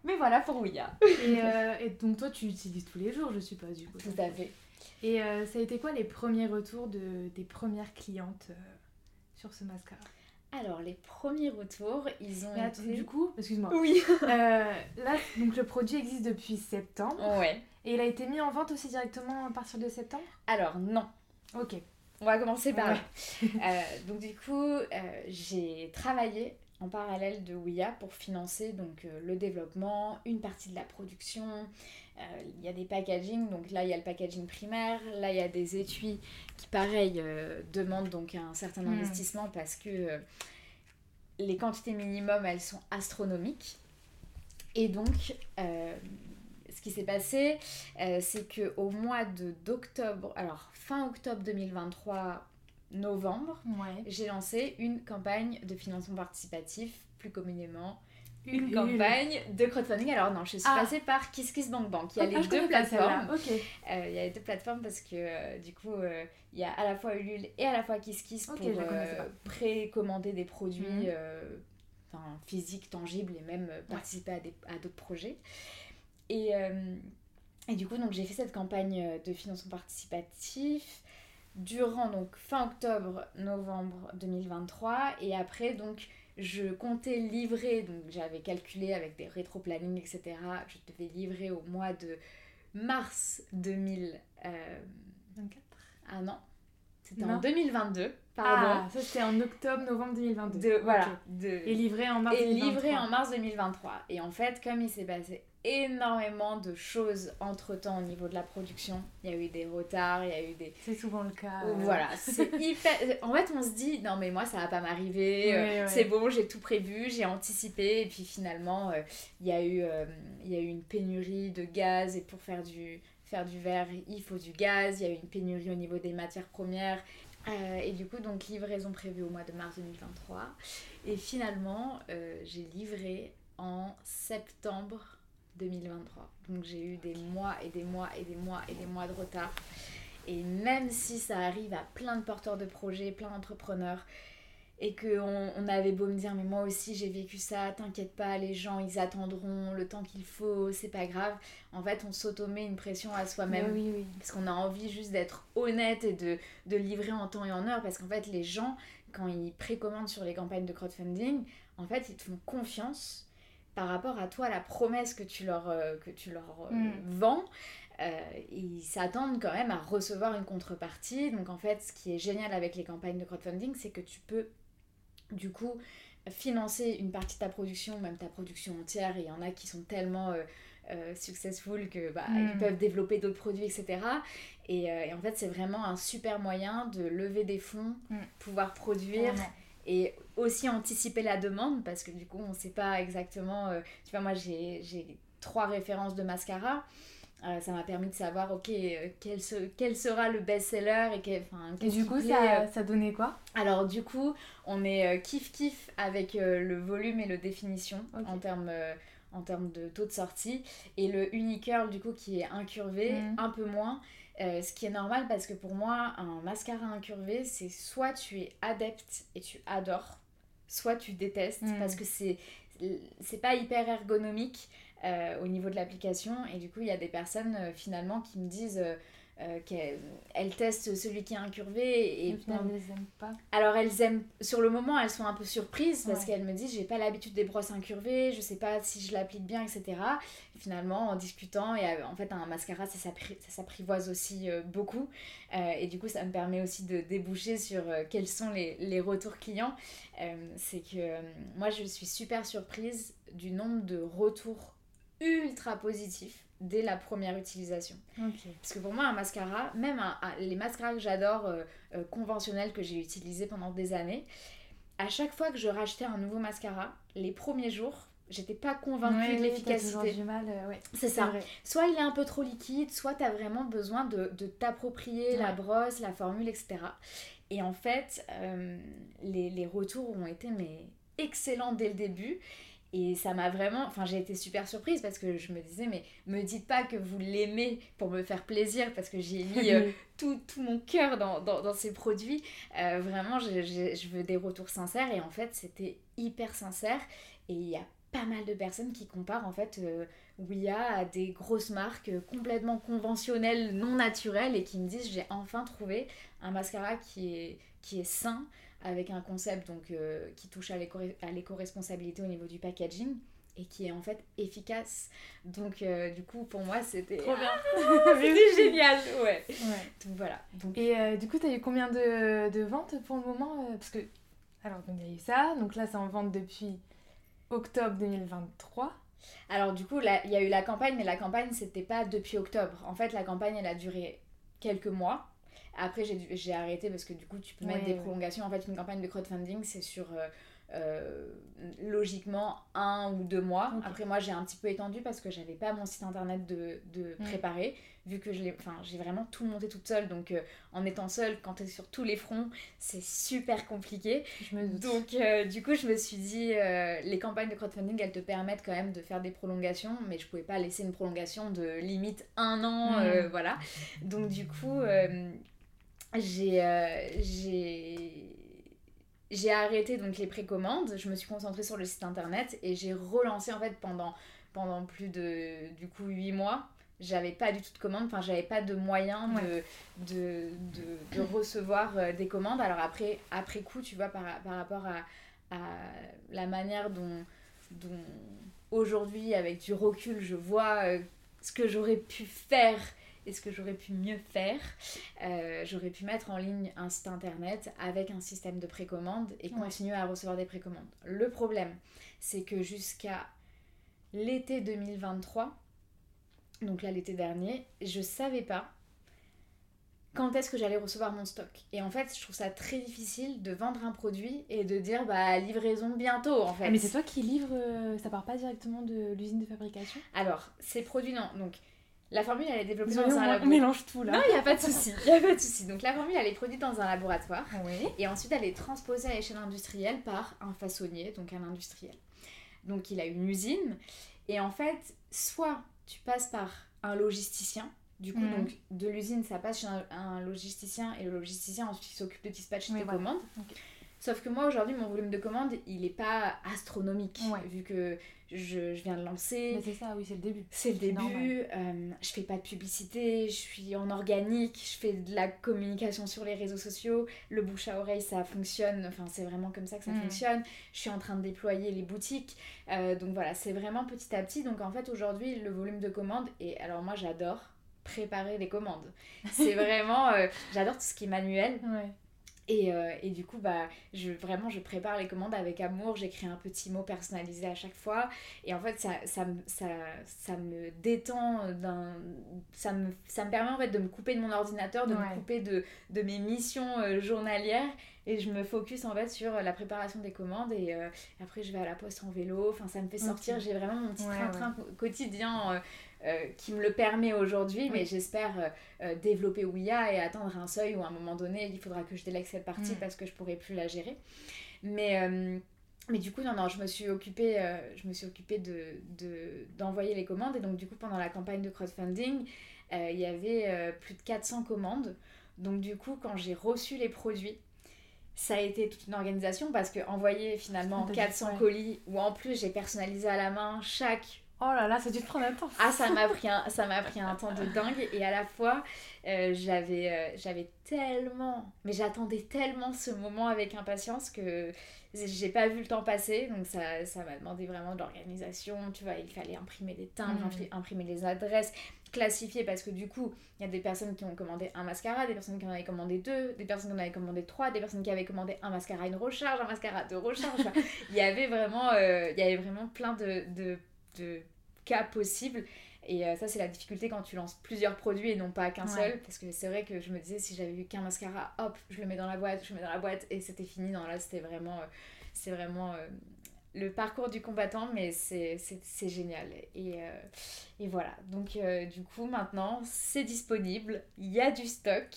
mais voilà pour Ouya. et, euh, et, donc toi, tu utilises tous les jours, je suppose, du coup. Tout à fait. Et euh, ça a été quoi les premiers retours de, des premières clientes euh, sur ce mascara? Alors, les premiers retours, ils ont été... Du coup, excuse-moi. Oui. euh, là, donc le produit existe depuis septembre. Ouais. Et il a été mis en vente aussi directement à partir de septembre? Alors, non. Ok. On va commencer par là. Euh, donc, du coup, euh, j'ai travaillé en parallèle de Ouya pour financer donc, euh, le développement, une partie de la production. Il y a des packaging, donc là il y a le packaging primaire, là il y a des étuis qui pareil demandent donc un certain hmm. investissement parce que les quantités minimum elles sont astronomiques. Et donc ce qui s'est passé, c'est que au mois d'octobre, alors fin octobre 2023, novembre, j'ai lancé une campagne de financement participatif, plus communément une campagne de crowdfunding. Alors non, je suis ah. passée par KissKissBankBank. Il y a les deux plateformes. Euh, il y a les deux plateformes parce que euh, du coup, euh, il y a à la fois Ulule et à la fois KissKiss pour précommander des produits mhm. physiques, tangibles et même participer à, à d'autres projets. Et, et du coup, donc j'ai fait cette campagne de financement participatif durant donc fin octobre, novembre 2023 et après donc je comptais livrer, donc j'avais calculé avec des rétro-planning, etc. Je devais livrer au mois de mars 2024. Euh, ah non, c'était en 2022. Pardon. Ah, ça c'était en octobre, novembre 2022. De, voilà. De... Et livré en mars et livré en mars 2023. Et en fait, comme il s'est passé énormément de choses entre temps au niveau de la production. Il y a eu des retards, il y a eu des. C'est souvent le cas. Voilà, c'est hyper. En fait, on se dit, non, mais moi, ça va pas m'arriver, euh, c'est bon, j'ai tout prévu, j'ai anticipé, et puis finalement, euh, il, y a eu, euh, il y a eu une pénurie de gaz, et pour faire du, faire du verre, il faut du gaz, il y a eu une pénurie au niveau des matières premières. et du coup, donc, livraison prévue au mois de mars 2023. Et finalement, j'ai livré en septembre 2023. Donc j'ai eu des mois et des mois et des mois et des mois de retard. Et même si ça arrive à plein de porteurs de projets, plein d'entrepreneurs, et qu'on on avait beau me dire, mais moi aussi j'ai vécu ça, t'inquiète pas, les gens ils attendront le temps qu'il faut, c'est pas grave. En fait, on s'automet une pression à soi-même. Oui, oui. Parce qu'on a envie juste d'être honnête et de, de livrer en temps et en heure. Parce qu'en fait, les gens, quand ils précommandent sur les campagnes de crowdfunding, en fait, ils te font confiance par rapport à toi, la promesse que tu leur, euh, que tu leur euh, mm. vends, euh, ils s'attendent quand même à recevoir une contrepartie. Donc en fait, ce qui est génial avec les campagnes de crowdfunding, c'est que tu peux du coup financer une partie de ta production, même ta production entière. Et il y en a qui sont tellement successful que bah, ils mm. peuvent développer d'autres produits, etc. Et, en fait, c'est vraiment un super moyen de lever des fonds, mm. pouvoir produire et aussi anticiper la demande parce que du coup on sait pas exactement euh, tu vois moi j'ai trois références de mascara. Euh, ça m'a permis de savoir ok euh, quel, quel, sera le best-seller et, quel, et du coup ça, ça donnait quoi? Alors du coup on est kiff kiff avec le volume et le définition en termes en termes de taux de sortie. Et le unicurl du coup qui est incurvé mm. un peu moins euh, ce qui est normal parce que pour moi, un mascara incurvé, c'est soit tu es adepte et tu adores, soit tu détestes mm. parce que c'est c'est pas hyper ergonomique euh, au niveau de l'application et du coup il y a des personnes euh, finalement qui me disent euh, qu'elles testent celui qui est incurvé et, finalement elles aiment pas. Alors elles aiment sur le moment elles sont un peu surprises parce qu'elles me disent j'ai pas l'habitude des brosses incurvées, je sais pas si je l'applique bien etc. finalement en discutant et en fait un mascara ça s'apprivoise aussi euh, beaucoup euh, et du coup ça me permet aussi de déboucher sur quels sont les, les retours clients. C'est que moi je suis super surprise du nombre de retours ultra positifs dès la première utilisation. Parce que pour moi, un mascara, même les mascaras que j'adore, euh, euh, conventionnels, que j'ai utilisés pendant des années, à chaque fois que je rachetais un nouveau mascara, les premiers jours, j'étais pas convaincue de l'efficacité. du mal, euh, C'est ça. Soit il est un peu trop liquide, soit tu as vraiment besoin de, t'approprier la brosse, la formule, etc. Et en fait, les, les, retours ont été mais excellents dès le début. Et ça m'a vraiment. Enfin, j'ai été super surprise parce que je me disais, mais me dites pas que vous l'aimez pour me faire plaisir parce que j'ai mis euh, tout, tout, mon cœur dans, dans, dans, ces produits. Euh, vraiment, je, je, je, veux des retours sincères et en fait, c'était hyper sincère. Et il y a pas mal de personnes qui comparent en fait euh, Ouya à des grosses marques complètement conventionnelles, non naturelles et qui me disent, j'ai enfin trouvé un mascara qui est, qui est sain avec un concept donc, qui touche à l'éco-responsabilité au niveau du packaging et qui est en fait efficace. Donc, euh, du coup, pour moi, c'était. Trop bien! c'était génial! Ouais. Donc, voilà. Donc... Et euh, du coup, tu as eu combien de, de, ventes pour le moment euh, Parce que. Alors, il y a eu ça. Donc là, c'est en vente depuis octobre 2023. Alors, du coup, il y a eu la campagne, mais la campagne, c'était pas depuis octobre. En fait, la campagne, elle a duré quelques mois. Après, j'ai arrêté parce que du coup, tu peux mettre des prolongations. En fait, une campagne de crowdfunding, c'est sur euh, logiquement un ou deux mois. Après, moi, j'ai un petit peu étendu parce que j'avais pas mon site internet de, de mm. préparer, vu que j'ai vraiment tout monté toute seule. Donc, euh, en étant seule, quand tu es sur tous les fronts, c'est super compliqué. donc, euh, du coup, je me suis dit, les campagnes de crowdfunding, elles te permettent quand même de faire des prolongations, mais je pouvais pas laisser une prolongation de limite un an. Mm. voilà. Donc, du coup, j'ai j'ai arrêté donc les précommandes, je me suis concentrée sur le site internet et j'ai relancé en fait pendant, pendant plus de du coup 8 mois. J'avais pas du tout de commandes, enfin j'avais pas de moyens de, de, de, recevoir euh, des commandes. Alors après, après coup, tu vois, par, par rapport à, à la manière dont, dont aujourd'hui, avec du recul, je vois euh, ce que j'aurais pu faire et ce que j'aurais pu mieux faire euh, J'aurais pu mettre en ligne un site internet avec un système de précommande et continuer à recevoir des précommandes. Le problème, c'est que jusqu'à l'été 2023, donc là l'été dernier, je savais pas quand est-ce que j'allais recevoir mon stock. Et en fait, je trouve ça très difficile de vendre un produit et de dire bah livraison bientôt en fait. Ah, mais c'est toi qui livre, euh, ça part pas directement de l'usine de fabrication? Alors, ces produits non. Donc la formule, elle est développée dans un laboratoire. On mélange tout là. Non, il n'y a pas de souci. Il a pas de souci. Donc la formule, elle est produite dans un laboratoire. Oui. Et ensuite, elle est transposée à l'échelle industrielle par un façonnier, donc un industriel. Donc il a une usine. Et en fait, soit tu passes par un logisticien. Du coup, mhm. donc de l'usine, ça passe chez un, logisticien. Et le logisticien, ensuite, il s'occupe de dispatcher tes commandes. Sauf que moi, aujourd'hui, mon volume de commandes, il n'est pas astronomique. Vu que je, je, viens de lancer. Mais c'est ça, oui, c'est le début. C'est le début. Euh, je fais pas de publicité, je suis en organique, je fais de la communication sur les réseaux sociaux. Le bouche à oreille, ça fonctionne. Enfin, c'est vraiment comme ça que ça mm. fonctionne. Je suis en train de déployer les boutiques. Euh, donc voilà, c'est vraiment petit à petit. Donc en fait, aujourd'hui, le volume de commandes, et alors moi, j'adore préparer les commandes. C'est vraiment. Euh, j'adore tout ce qui est manuel. Ouais. Et, euh, et, du coup, bah, je, vraiment, je prépare les commandes avec amour. J'écris un petit mot personnalisé à chaque fois. Et en fait, ça, ça, ça, ça me détend. Ça me, ça me permet en fait de me couper de mon ordinateur, de me couper de, de mes missions euh, journalières. Et je me focus en fait sur la préparation des commandes. Et euh, après, je vais à la poste en vélo. Enfin, ça me fait sortir. J'ai vraiment mon petit train-train quotidien euh, qui me le permet aujourd'hui, mais j'espère euh, euh, développer Ouya et atteindre un seuil où à un moment donné, il faudra que je délègue cette partie mm. parce que je pourrai plus la gérer. Mais, mais du coup, non, non, je me suis occupée, je me suis occupée de, d'envoyer les commandes. Et donc, du coup, pendant la campagne de crowdfunding, il y avait plus de 400 commandes. Donc, du coup, quand j'ai reçu les produits, ça a été toute une organisation parce que envoyer finalement 400 colis où en plus j'ai personnalisé à la main chaque Oh là là, ça a dû te prendre un temps. Ah, ça m'a pris un, ça m'a pris un temps de dingue et à la fois euh, j'avais, euh, j'avais tellement, mais j'attendais tellement ce moment avec impatience que j'ai pas vu le temps passer. Donc ça, ça m'a demandé vraiment de l'organisation. Tu vois, il fallait imprimer des timbres, mm. imprimer les adresses, classifier parce que du coup, il y a des personnes qui ont commandé un mascara, des personnes qui en avaient commandé deux, des personnes qui en avaient commandé trois, des personnes qui avaient commandé un mascara, une recharge, un mascara, de recharge. il y avait vraiment, euh, il y avait vraiment plein de, de de cas possibles. Et euh, ça, c'est la difficulté quand tu lances plusieurs produits et non pas qu'un seul. Parce que c'est vrai que je me disais, si j'avais eu qu'un mascara, hop, je le mets dans la boîte, je le mets dans la boîte et c'était fini. Non, là, c'était vraiment, euh, c'est vraiment euh, le parcours du combattant, mais c'est génial. Et, et, voilà. Donc, du coup, maintenant, c'est disponible. Il y a du stock.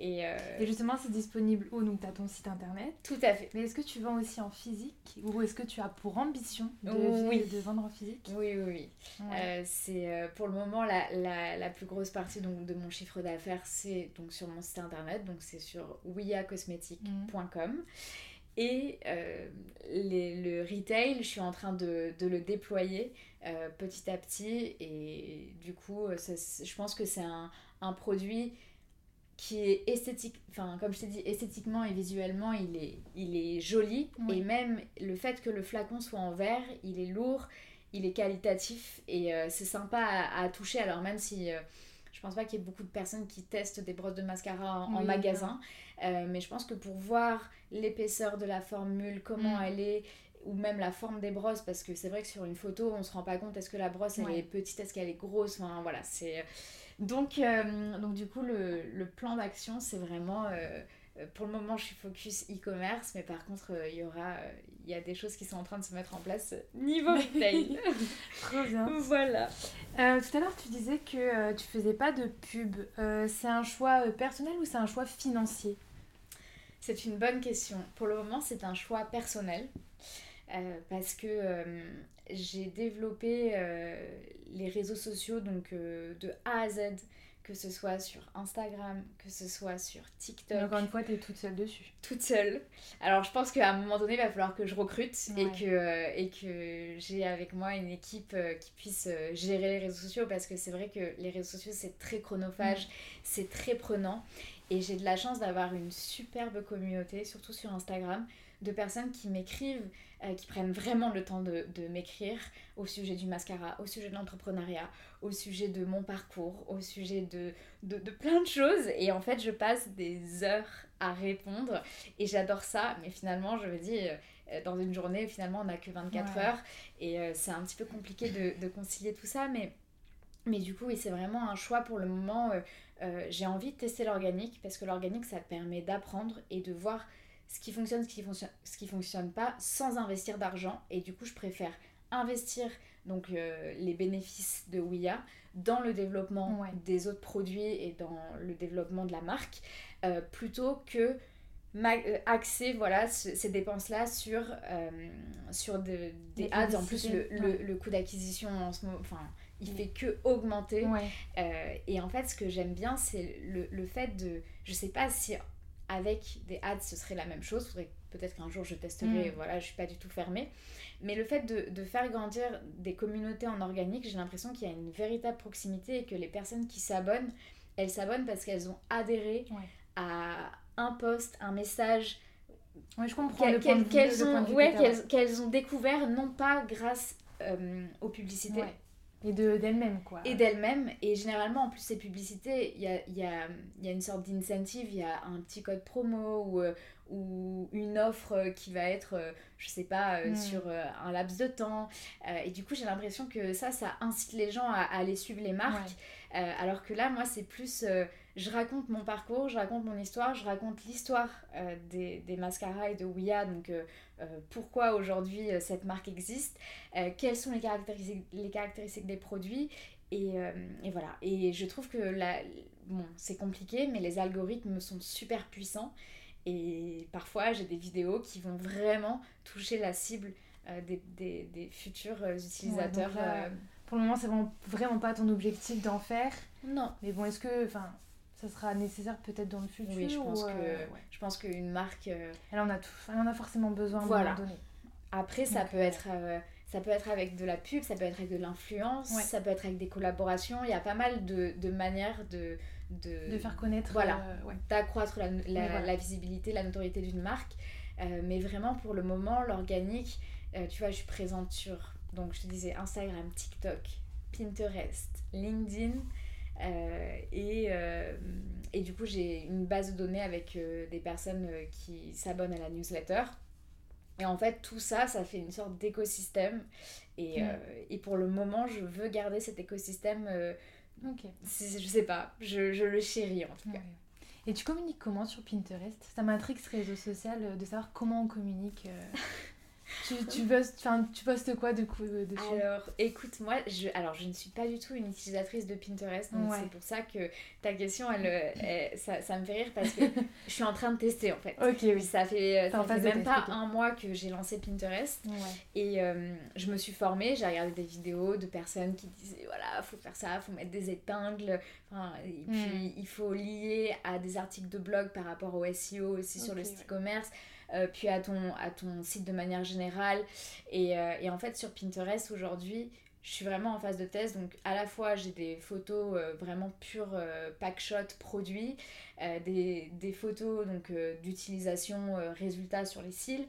Euh, et, justement, c'est disponible où Donc, tu as ton site internet? Tout à fait. Mais est-ce que tu vends aussi en physique? Ou est-ce que tu as pour ambition de, de vendre en physique? Oui, oui, oui. Euh, c'est euh, pour le moment la, la, la, plus grosse partie donc, de mon chiffre d'affaires, c'est donc sur mon site internet. Donc, c'est sur wiacosmetic.com. Et les, le retail, je suis en train de, de le déployer petit à petit. Et du coup, je pense que c'est un, un produit qui est esthétique, enfin comme je t'ai dit, esthétiquement et visuellement, il est, il est joli. Et même le fait que le flacon soit en verre, il est lourd, il est qualitatif et euh, c'est sympa à, toucher. Alors même si euh, pense pas qu'il y ait beaucoup de personnes qui testent des brosses de mascara en, magasin, euh, mais je pense que pour voir l'épaisseur de la formule, comment mm. elle est, ou même la forme des brosses, parce que c'est vrai que sur une photo, on se rend pas compte est-ce que la brosse elle est petite, est-ce qu'elle est grosse, enfin voilà, c'est donc, euh, donc du coup, le, le plan d'action, c'est vraiment... Euh, pour le moment, je suis focus e-commerce, mais par contre, euh, il y aura... Il y a des choses qui sont en train de se mettre en place niveau retail. Trop bien. voilà. tout à l'heure, tu disais que tu faisais pas de pub. c'est un choix personnel ou c'est un choix financier? C'est une bonne question. Pour le moment, c'est un choix personnel. parce que j'ai développé les réseaux sociaux donc euh, de A à Z, que ce soit sur Instagram, que ce soit sur TikTok. encore une fois, tu es toute seule dessus. Toute seule. Alors je pense qu'à un moment donné, il va falloir que je recrute et que, euh, et que j'ai avec moi une équipe euh, qui puisse gérer les réseaux sociaux parce que c'est vrai que les réseaux sociaux, c'est très chronophage, mm. c'est très prenant. Et j'ai de la chance d'avoir une superbe communauté, surtout sur Instagram, de personnes qui m'écrivent euh, qui prennent vraiment le temps de, de m'écrire au sujet du mascara, au sujet de l'entrepreneuriat, au sujet de mon parcours, au sujet de, de, de, plein de choses. Et en fait, je passe des heures à répondre et j'adore ça. Mais finalement, je me dis, euh, dans une journée, finalement, on n'a que 24 heures et euh, c'est un petit peu compliqué de, de, concilier tout ça. Mais, mais du coup, oui, c'est vraiment un choix pour le moment. j'ai envie de tester l'organique parce que l'organique, ça permet d'apprendre et de voir ce qui fonctionne, ce qui fonctionne, ce qui fonctionne pas, sans investir d'argent. Et du coup, je préfère investir donc euh, les bénéfices de Ouya dans le développement des autres produits et dans le développement de la marque, euh, plutôt que euh, axer voilà, ces dépenses-là sur, sur des ads. En plus, le, le, coût d'acquisition en ce moment, enfin, il fait que augmenter. et en fait, ce que j'aime bien, c'est le, le, fait de... Je sais pas si avec des ads, ce serait la même chose. Faudrait peut-être qu'un jour je testerai, mm. voilà, je suis pas du tout fermée. Mais le fait de, de faire grandir des communautés en organique, j'ai l'impression qu'il y a une véritable proximité et que les personnes qui s'abonnent, elles s'abonnent parce qu'elles ont adhéré à un post, un message. Ouais, je comprends. Qu'elles ont, ouais, qu'elles ont découvert, non pas grâce euh, aux publicités. Et d'elle-même, quoi. Et d'elle-même. Et généralement, en plus, ces publicités, il y a, y, a, y a, une sorte d'incentive, il y a un petit code promo ou, euh, ou une offre qui va être, euh, je sais pas, euh, hmm. sur un laps de temps. et du coup, j'ai l'impression que ça, ça incite les gens à, aller suivre les marques. alors que là, moi, c'est plus je raconte mon parcours, je raconte mon histoire, je raconte l'histoire des, des mascaras et de Ouya, donc euh, pourquoi aujourd'hui euh, cette marque existe, euh, quelles sont les caractéristiques, les caractéristiques des produits. Et, et voilà. Et je trouve que la, bon, c'est compliqué, mais les algorithmes sont super puissants. Et parfois, j'ai des vidéos qui vont vraiment toucher la cible des, des, des, futurs utilisateurs. pour le moment, c'est vraiment, vraiment pas ton objectif d'en faire. Non. Mais bon, est-ce que. Enfin, ça sera nécessaire peut-être dans le futur. Oui, je pense, que, euh, je pense qu'une marque. Euh, elle, en a tout, elle en a forcément besoin voilà. à un moment donné. Après, ça peut être. Euh, ça peut être avec de la pub, ça peut être avec de l'influence, ça peut être avec des collaborations. Il y a pas mal de, de manières de, de, de, faire connaître, voilà, d'accroître la, la, la, visibilité, la notoriété d'une marque. mais vraiment, pour le moment, l'organique, tu vois, je suis présente sur, donc je te disais, Instagram, TikTok, Pinterest, LinkedIn. Euh, et, euh, et, du coup, j'ai une base de données avec euh, des personnes qui s'abonnent à la newsletter. Et en fait, tout ça, ça fait une sorte d'écosystème. Et, et, pour le moment, je veux garder cet écosystème. ok. Je sais pas, je, je, le chéris en tout cas. Et tu communiques comment sur Pinterest? Ça m'intrigue ce réseau social de savoir comment on communique. tu, tu, postes, tu postes quoi de coup euh, dessus Alors, écoute, moi, je, alors, je ne suis pas du tout une utilisatrice de Pinterest, donc c'est pour ça que ta question, elle, ça, ça, me fait rire parce que je suis en train de tester en fait. Ok, oui. Ça fait, ça fait même pas un mois que j'ai lancé Pinterest et euh, je me suis formée, j'ai regardé des vidéos de personnes qui disaient voilà, faut faire ça, faut mettre des épingles, enfin, et puis hmm. il faut lier à des articles de blog par rapport au SEO aussi sur le site e-commerce. Euh, puis à ton, à ton site de manière générale. Et, euh, et, en fait, sur Pinterest aujourd'hui, je suis vraiment en phase de test. Donc, à la fois, j'ai des photos euh, vraiment pures euh, packshot produits, des, des, photos donc d'utilisation résultat sur les cils,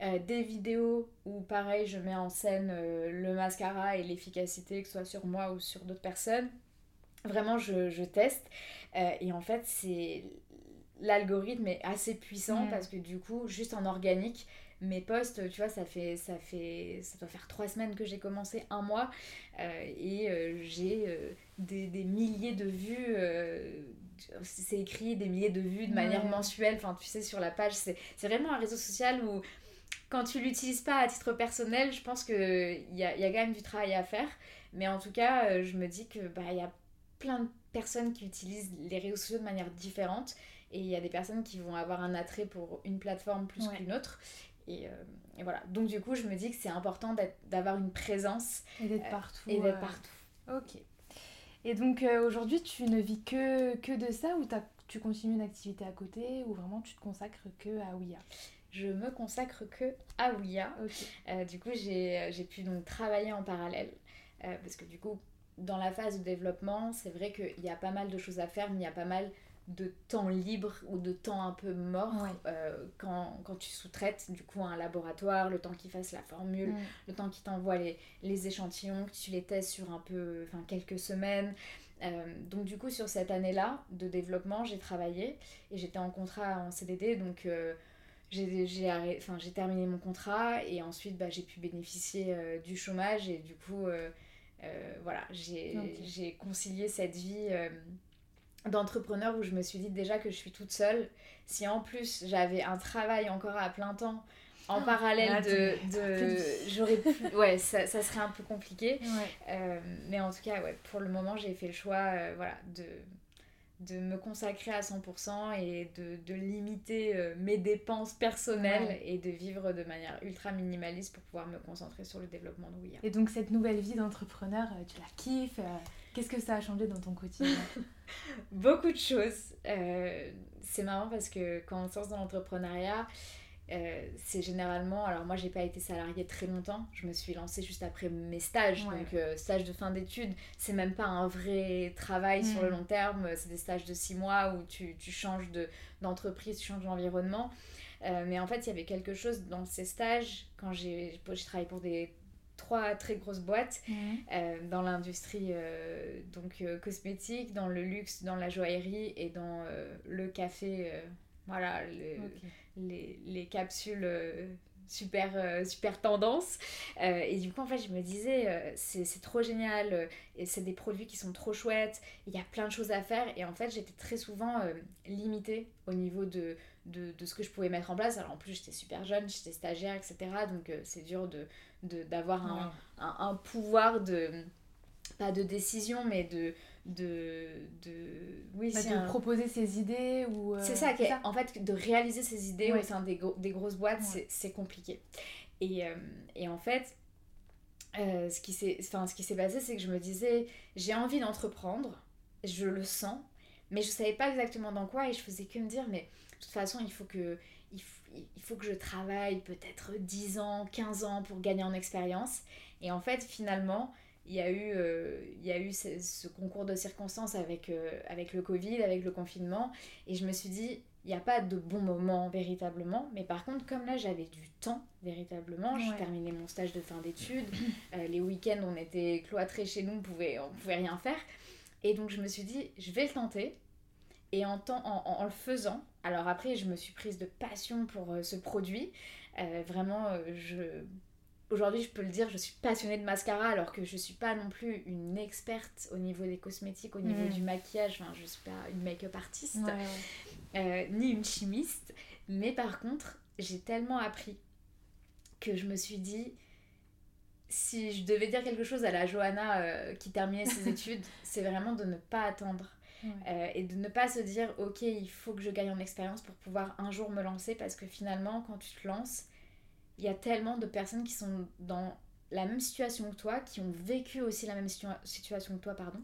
des vidéos où, pareil, je mets en scène le mascara et l'efficacité, que ce soit sur moi ou sur d'autres personnes. Vraiment, je, je teste. et en fait, c'est l'algorithme est assez puissant mm. parce que du coup, juste en organique, mes posts, tu vois, ça fait, ça fait, ça doit faire trois semaines que j'ai commencé, un mois, euh, et euh, j'ai euh, des, des, milliers de vues. c'est écrit des milliers de vues de manière mensuelle. Enfin, tu sais, sur la page, c'est vraiment un réseau social où quand tu l'utilises pas à titre personnel, je pense qu'il y a, y a quand même du travail à faire. Mais en tout cas, je me dis que bah, y a plein de personnes qui utilisent les réseaux sociaux de manière différente. Et il y a des personnes qui vont avoir un attrait pour une plateforme plus qu'une autre. Et, euh, et, voilà. Donc du coup, je me dis que c'est important d'avoir une présence. Et d'être euh, partout. et d'être partout. Ok. Et donc euh, aujourd'hui, tu ne vis que, que de ça ou tu continues une activité à côté ou vraiment tu te consacres que à Ouya? Je me consacre que à Ouya. du coup, j'ai pu donc travailler en parallèle. parce que du coup, dans la phase de développement, c'est vrai qu'il y a pas mal de choses à faire, mais il y a pas mal de temps libre ou de temps un peu mort euh, quand, quand, tu sous-traites du coup un laboratoire, le temps qu'il fasse la formule, le temps qu'il t'envoie les, les, échantillons, que tu les testes sur un peu, enfin quelques semaines. Euh, donc du coup sur cette année-là de développement j'ai travaillé et j'étais en contrat en CDD donc euh, j'ai enfin, terminé mon contrat et ensuite bah, j'ai pu bénéficier du chômage et du coup voilà j'ai concilié cette vie d'entrepreneur où je me suis dit déjà que je suis toute seule. Si en plus j'avais un travail encore à plein temps en ah, parallèle de, de j'aurais pu ouais ça, ça, serait un peu compliqué. Euh, mais en tout cas ouais pour le moment j'ai fait le choix euh, voilà de de me consacrer à 100% et de, de limiter euh, mes dépenses personnelles et de vivre de manière ultra minimaliste pour pouvoir me concentrer sur le développement de Ouya. Et donc cette nouvelle vie d'entrepreneur, tu la kiffes Qu'est-ce que ça a changé dans ton quotidien? Beaucoup de choses. Euh, c'est marrant parce que quand on se lance dans l'entrepreneuriat, euh, c'est généralement. Alors, moi, j'ai pas été salariée très longtemps. Je me suis lancée juste après mes stages. Donc, euh, stage de fin d'études, c'est même pas un vrai travail sur le mm. long terme. C'est des stages de six mois où tu, tu changes d'entreprise, tu changes d'environnement. mais en fait, il y avait quelque chose dans ces stages, quand j'ai travaillé pour des trois très grosses boîtes mhm. euh, dans l'industrie euh, donc euh, cosmétique, dans le luxe, dans la joaillerie et dans le café. Voilà, les, les, capsules super, super tendance. et du coup, en fait, je me disais, c'est trop génial, et c'est des produits qui sont trop chouettes, il y a plein de choses à faire. Et en fait, j'étais très souvent limitée au niveau de, de, de, ce que je pouvais mettre en place. Alors en plus, j'étais super jeune, j'étais stagiaire, etc. Donc c'est dur de, d'avoir un, un, pouvoir de pas de décision mais de de, de oui bah, de proposer ses idées ou euh, c'est ça, en fait de réaliser ses idées au sein des, des grosses boîtes c'est compliqué. Et, euh, et, en fait euh, ce qui s'est enfin, ce qui s'est passé c'est que je me disais j'ai envie d'entreprendre je le sens mais je savais pas exactement dans quoi et je faisais que me dire mais de toute façon il faut que il, il faut que je travaille peut-être 10 ans, 15 ans pour gagner en expérience. Et en fait, finalement, il y a eu, euh, il y a eu ce, concours de circonstances avec, euh, avec le Covid, avec le confinement. Et je me suis dit, il n'y a pas de bon moment véritablement. Mais par contre, comme là, j'avais du temps véritablement, j'ai terminé mon stage de fin d'études. Euh, les week-ends, on était cloîtrés chez nous, on pouvait, on pouvait rien faire. Et donc, je me suis dit, je vais le tenter. Et en, temps, en, en, le faisant, alors après, je me suis prise de passion pour ce produit. Vraiment, je... aujourd'hui, je peux le dire, je suis passionnée de mascara alors que je ne suis pas non plus une experte au niveau des cosmétiques, au niveau mm. du maquillage. Enfin, je ne suis pas une make-up artiste, ni une chimiste. Mais par contre, j'ai tellement appris que je me suis dit, si je devais dire quelque chose à la Johanna qui terminait ses études, c'est vraiment de ne pas attendre euh, et de ne pas se dire, ok, il faut que je gagne en expérience pour pouvoir un jour me lancer, parce que finalement, quand tu te lances, il y a tellement de personnes qui sont dans la même situation que toi, qui ont vécu aussi la même situation que toi, pardon,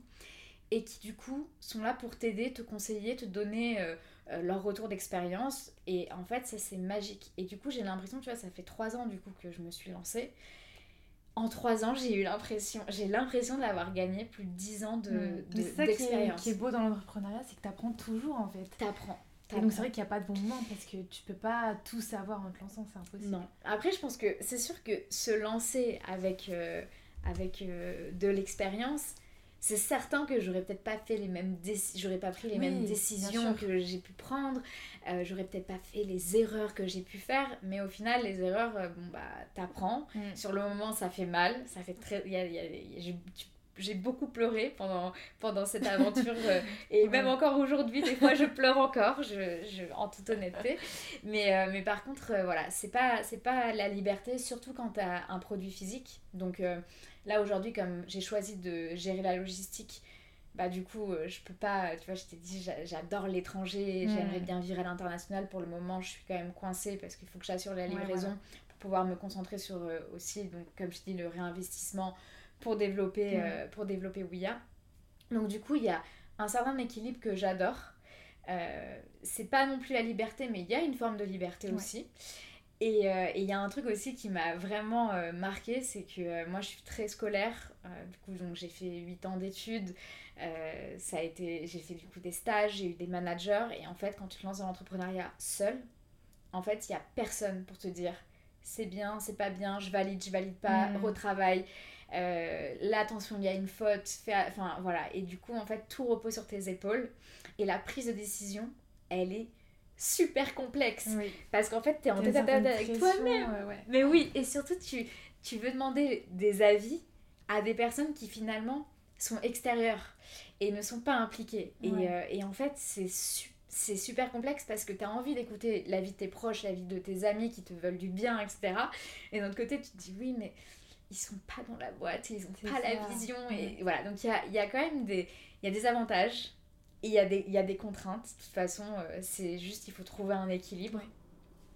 et qui du coup sont là pour t'aider, te conseiller, te donner euh, euh, leur retour d'expérience. Et en fait, ça c'est magique. Et du coup, j'ai l'impression, tu vois, ça fait trois ans du coup que je me suis lancée. en trois ans, j'ai eu l'impression, j'ai l'impression d'avoir gagné plus de dix ans de, mm. d'expérience. Ce qui est, beau dans l'entrepreneuriat, c'est que tu apprends toujours en fait. Tu apprends. Et donc c'est vrai qu'il n'y a pas de bon moment parce que tu peux pas tout savoir en te lançant, c'est impossible. Non. Après, je pense que c'est sûr que se lancer avec, euh, avec euh, de l'expérience, c'est certain que j'aurais peut-être pas fait les mêmes j'aurais pas pris les mêmes décisions que j'ai pu prendre euh, j'aurais peut-être pas fait les erreurs que j'ai pu faire mais au final les erreurs euh, bon bah t'apprends mm. sur le moment ça fait mal ça fait très y a, y a, j'ai beaucoup pleuré pendant, pendant cette aventure euh, et même encore aujourd'hui des fois je pleure encore je, je en toute honnêteté. Mais, mais par contre voilà c'est pas c'est pas la liberté surtout quand t'as un produit physique. Donc Là aujourd'hui, comme j'ai choisi de gérer la logistique, bah du coup, euh, je peux pas, tu vois, je t'ai dit, j'adore l'étranger, j'aimerais bien vivre à l'international. Pour le moment, je suis quand même coincée parce qu'il faut que j'assure la livraison pour pouvoir me concentrer sur euh, aussi, donc, comme je dis, le réinvestissement pour développer, euh, pour développer Ouya. Donc du coup, il y a un certain équilibre que j'adore. c'est pas non plus la liberté, mais il y a une forme de liberté aussi. Euh, et il y a un truc aussi qui m'a vraiment euh, marqué, c'est que euh, moi je suis très scolaire, du coup donc j'ai fait 8 ans d'études, ça a été, j'ai fait du coup des stages, j'ai eu des managers, et en fait quand tu te lances dans l'entrepreneuriat seul, en fait il n'y a personne pour te dire c'est bien, c'est pas bien, je valide, je valide pas, mmh. retravaille, là attention il y a une faute, enfin voilà, et du coup en fait tout repose sur tes épaules, et la prise de décision, elle est super complexe. Parce qu'en fait, tu es en tête à tête avec toi-même. Mais oui, et surtout, tu, tu veux demander des avis à des personnes qui finalement sont extérieures et ne sont pas impliquées. Et, euh, et, en fait, c'est c'est super complexe parce que tu as envie d'écouter la vie de tes proches, la vie de tes amis qui te veulent du bien, etc. Et d'un autre côté, tu te dis oui, mais ils sont pas dans la boîte, ils ont pas la vision. Et voilà, donc il y a, y a, quand même des, y a des avantages il y, a des, il y a des contraintes, de toute façon, euh, c'est juste il faut trouver un équilibre.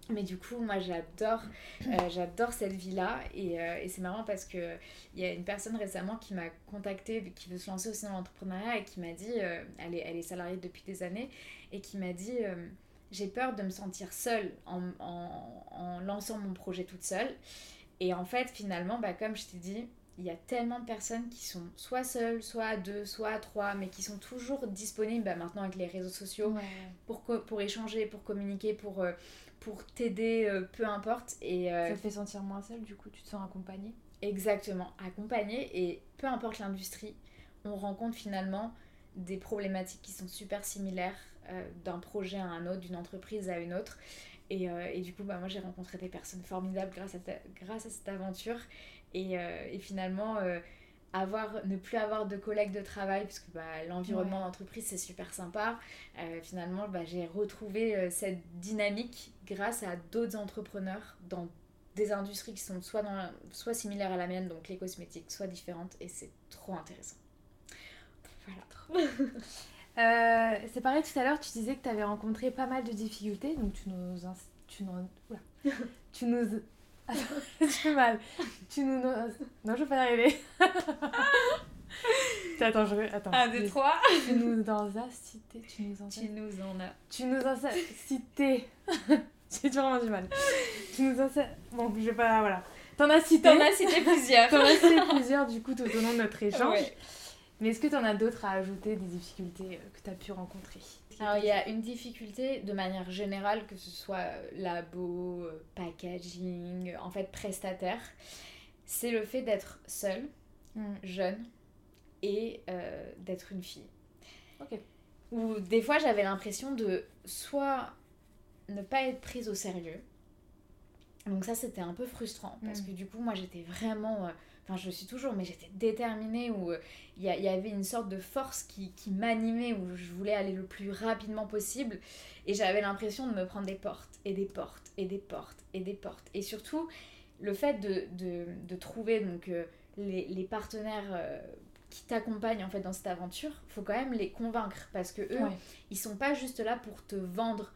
Mais du coup, moi j'adore euh, j'adore cette vie-là et, euh, et c'est marrant parce que il y a une personne récemment qui m'a contactée qui veut se lancer aussi dans l'entrepreneuriat et qui m'a dit, elle, est, elle est salariée depuis des années, et qui m'a dit j'ai peur de me sentir seule en, en, en, lançant mon projet toute seule. Et en fait, finalement, bah, comme je t'ai dit, il y a tellement de personnes qui sont soit seules, soit à deux, soit à trois, mais qui sont toujours disponibles bah, maintenant avec les réseaux sociaux pour, pour échanger, pour communiquer, pour, euh, pour t'aider, euh, peu importe. Et, euh, Ça te fait sentir moins seule, du coup, tu te sens accompagnée? Exactement, accompagnée. Et peu importe l'industrie, on rencontre finalement des problématiques qui sont super similaires d'un projet à un autre, d'une entreprise à une autre. Et, et du coup, bah, moi j'ai rencontré des personnes formidables grâce à, grâce à cette aventure. Et, euh, et finalement, euh, avoir, ne plus avoir de collègues de travail, parce que bah, l'environnement d'entreprise c'est super sympa, euh, finalement bah, j'ai retrouvé cette dynamique grâce à d'autres entrepreneurs dans des industries qui sont soit, dans soit similaires à la mienne, donc les cosmétiques, soit différentes, et c'est trop intéressant. Voilà. c'est pareil, tout à l'heure, tu disais que tu avais rencontré pas mal de difficultés, donc tu nous... Tu nous, tu nous j'ai mal. Tu nous. Non, je vais pas y arriver. attends, je vais. Attends. 1, 2, 3. Tu nous as cité. Tu nous en Tu nous en as. Tu nous as cité. J'ai vraiment du mal. Tu nous as. Bon, je vais pas. Voilà. T'en as cité? T'en as cité plusieurs. T'en as cité plusieurs, du coup, tout au long de notre échange. Mais est-ce que tu en as d'autres à ajouter, des difficultés euh, que tu as pu rencontrer? Alors, il y a une difficulté de manière générale, que ce soit euh, labo, euh, packaging, en fait prestataire, c'est le fait d'être seule, hmm. jeune et d'être une fille. Ok. Ou des fois, j'avais l'impression de soit ne pas être prise au sérieux. Donc ça, c'était un peu frustrant, parce hmm. que du coup, moi, j'étais vraiment enfin je suis toujours, mais j'étais déterminée, où euh, il y, y, avait une sorte de force qui, qui m'animait, où je voulais aller le plus rapidement possible, et j'avais l'impression de me prendre des portes, et des portes, et des portes, et des portes. Et surtout, le fait de, de, de trouver donc, euh, les, les, partenaires... Euh, qui t'accompagnent en fait dans cette aventure, faut quand même les convaincre parce que eux, ils sont pas juste là pour te vendre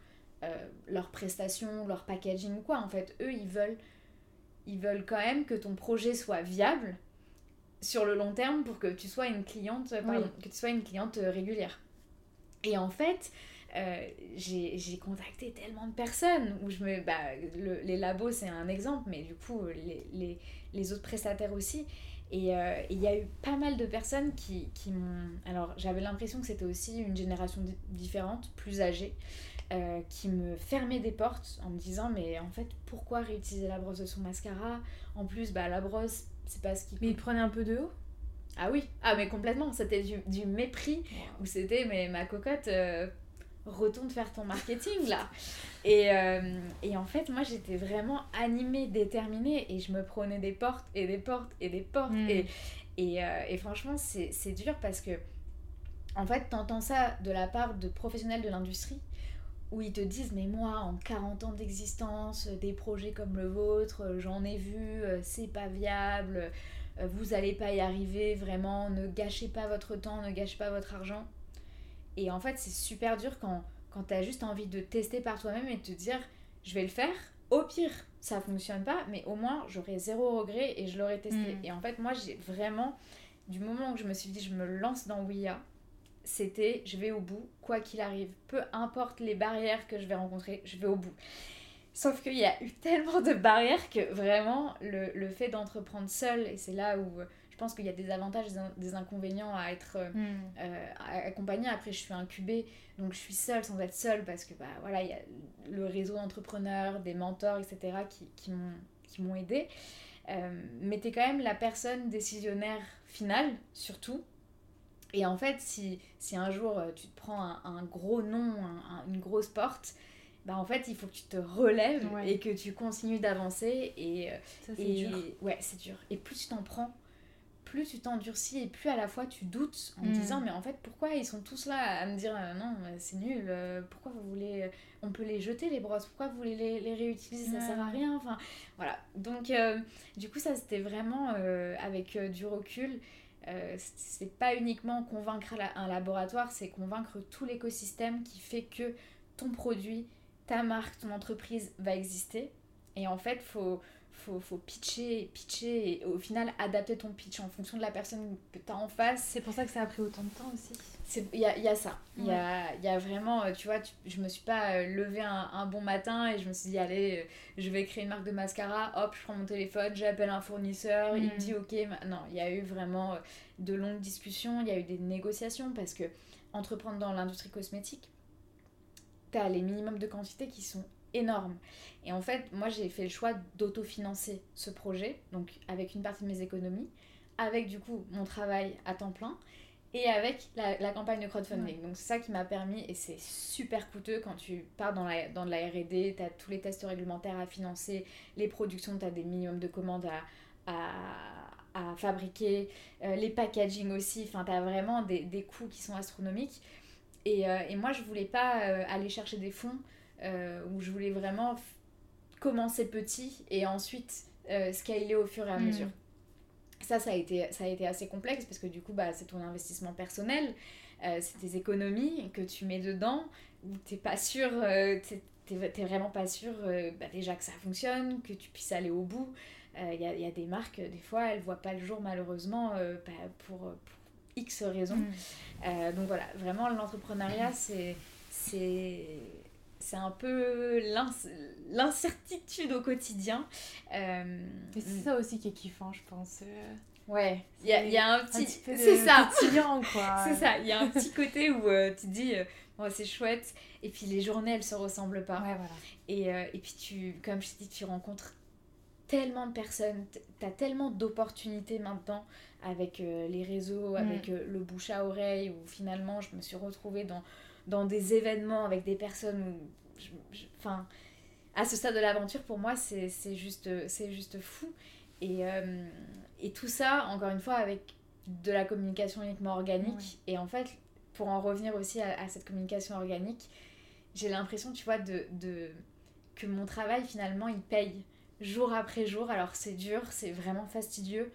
leurs prestations, leur packaging ou quoi. En fait, eux, ils veulent ils veulent quand même que ton projet soit viable sur le long terme pour que tu sois une cliente, que tu sois une cliente régulière. Et en fait, j'ai contacté tellement de personnes où je me bah, les labos c'est un exemple mais du coup les, les, les autres prestataires aussi. Et il y a eu pas mal de personnes qui, qui m'ont alors j'avais l'impression que c'était aussi une génération différente plus âgée euh, qui me fermait des portes en me disant mais en fait pourquoi réutiliser la brosse de son mascara? En plus bah la brosse c'est pas ce qui... Mais il prenait un peu de haut? Ah oui, ah mais complètement, c'était du, du, mépris. Où c'était mais ma cocotte euh, retourne faire ton marketing là. et, euh, et en fait moi j'étais vraiment animée, déterminée. Et je me prenais des portes et des portes et des portes. Hmm. et, et, et franchement c'est dur parce que en fait t'entends ça de la part de professionnels de l'industrie où ils te disent mais moi en 40 ans d'existence, euh, des projets comme le vôtre, euh, j'en ai vu, euh, c'est pas viable, vous allez pas y arriver, vraiment, ne gâchez pas votre temps, ne gâchez pas votre argent. Et en fait c'est super dur quand, quand tu as juste envie de tester par toi-même et de te dire je vais le faire, au pire ça fonctionne pas, mais au moins j'aurai zéro regret et je l'aurai testé. Mm. Et en fait moi j'ai vraiment, du moment où je me suis dit je me lance dans Ouya, c'était je vais au bout, quoi qu'il arrive. Peu importe les barrières que je vais rencontrer, je vais au bout. Sauf qu'il y a eu tellement de barrières que vraiment le, fait d'entreprendre seul, et c'est là où je pense qu'il y a des avantages, des inconvénients à être euh, hmm. euh, accompagné. Après, je suis incubée, donc je suis seule sans être seule parce que bah, voilà, il y a le réseau d'entrepreneurs, des mentors, etc. qui, qui m'ont aidé. Euh, mais tu es quand même la personne décisionnaire finale, surtout. Et en fait, si, si un jour euh, tu te prends un, gros nom, une grosse porte, bah en fait, il faut que tu te relèves et que tu continues d'avancer. Et, euh, Ça, c'est dur. Ouais, c'est dur. Et plus tu t'en prends, plus tu t'endurcis et plus à la fois tu doutes en te mm. disant mais en fait pourquoi ils sont tous là à me dire euh, non c'est nul pourquoi vous voulez on peut les jeter les brosses pourquoi vous voulez les, les réutiliser ça sert à rien enfin voilà donc du coup ça c'était vraiment avec du recul euh, c'est pas uniquement convaincre un laboratoire, c'est convaincre tout l'écosystème qui fait que ton produit, ta marque, ton entreprise va exister. Et en fait, faut, faut, faut pitcher, pitcher et au final adapter ton pitch en fonction de la personne que tu as en face. C'est pour ça que ça a pris autant de temps aussi. Il y a, y a, ça. Il y, a, y, a, vraiment, euh, tu vois, je me suis pas euh, levée un, un, bon matin et je me suis dit, allez, euh, je vais créer une marque de mascara, hop, je prends mon téléphone, j'appelle un fournisseur, il me mm. dit, ok, non, il y a eu vraiment de longues discussions, il y a eu des négociations parce que entreprendre dans l'industrie cosmétique, tu as les minimums de quantité qui sont énormes. Et en fait, moi, j'ai fait le choix d'autofinancer ce projet, donc avec une partie de mes économies, avec du coup mon travail à temps plein et avec la, la campagne de crowdfunding. Donc c'est ça qui m'a permis, et c'est super coûteux quand tu pars dans, la, dans de la RD, tu as tous les tests réglementaires à financer, les productions, tu as des minimums de commandes à, à, à fabriquer, euh, les packaging aussi, enfin tu as vraiment des, des, coûts qui sont astronomiques. Et, euh, et moi je voulais pas euh, aller chercher des fonds où je voulais vraiment commencer petit et ensuite scaler au fur et à mm. mesure. Ça, ça a, été, ça a été assez complexe parce que du coup, bah, c'est ton investissement personnel, euh, c'est tes économies que tu mets dedans, où t'es pas sûr, euh, t'es vraiment pas sûr euh, bah, déjà que ça fonctionne, que tu puisses aller au bout. Il y a, y, a, des marques, des fois, elles voient pas le jour malheureusement bah, pour, pour, X raisons. Mm. donc voilà, vraiment, l'entrepreneuriat, c'est c'est un peu l'incertitude au quotidien. Euh, c'est ça aussi qui est kiffant, je pense. Euh. Ouais, il y a, y a, un petit... c'est ça. quoi. c'est ça, il y a un petit côté où euh, tu te dis, oh, c'est chouette, et puis les journées, elles se ressemblent pas. Ouais, voilà. Et, et puis, tu, comme je t'ai dit, tu rencontres tellement de personnes, tu as tellement d'opportunités maintenant avec les réseaux, avec mm. le bouche à oreille, où finalement, je me suis retrouvée dans dans des événements avec des personnes enfin à ce stade de l'aventure pour moi c'est juste c'est juste fou. Et, euh, et tout ça encore une fois avec de la communication uniquement organique. Et en fait pour en revenir aussi à, cette communication organique j'ai l'impression tu vois de, de que mon travail finalement il paye jour après jour. Alors c'est dur c'est vraiment fastidieux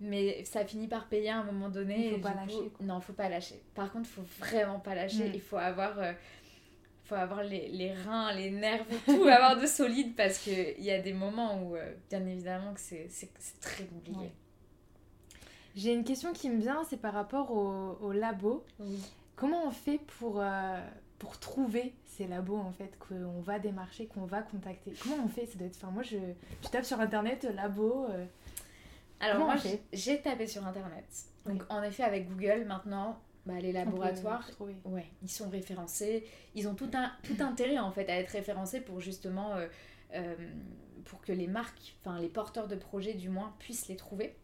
mais ça finit par payer à un moment donné. Il faut pas lâcher. Non, faut pas lâcher. Par contre, faut vraiment pas lâcher. Mm. Il faut avoir, euh, faut avoir les, les, reins, les nerfs, tout avoir de solide parce qu'il y a des moments où, euh, bien évidemment, que c'est très compliqué. J'ai une question qui me vient, c'est par rapport au, au labo. Comment on fait pour, euh, pour trouver ces labos en fait qu'on va démarcher, qu'on va contacter? Comment on fait? Ça doit être. Enfin, moi, je, tu tapes sur internet labo. Alors, moi, j'ai tapé sur internet. Donc, en effet, avec Google, maintenant, bah, les laboratoires, ouais, ils sont référencés. Ils ont tout, un, tout intérêt en fait à être référencés pour justement. Euh, euh, pour que les marques, enfin les porteurs de projets du moins, puissent les trouver.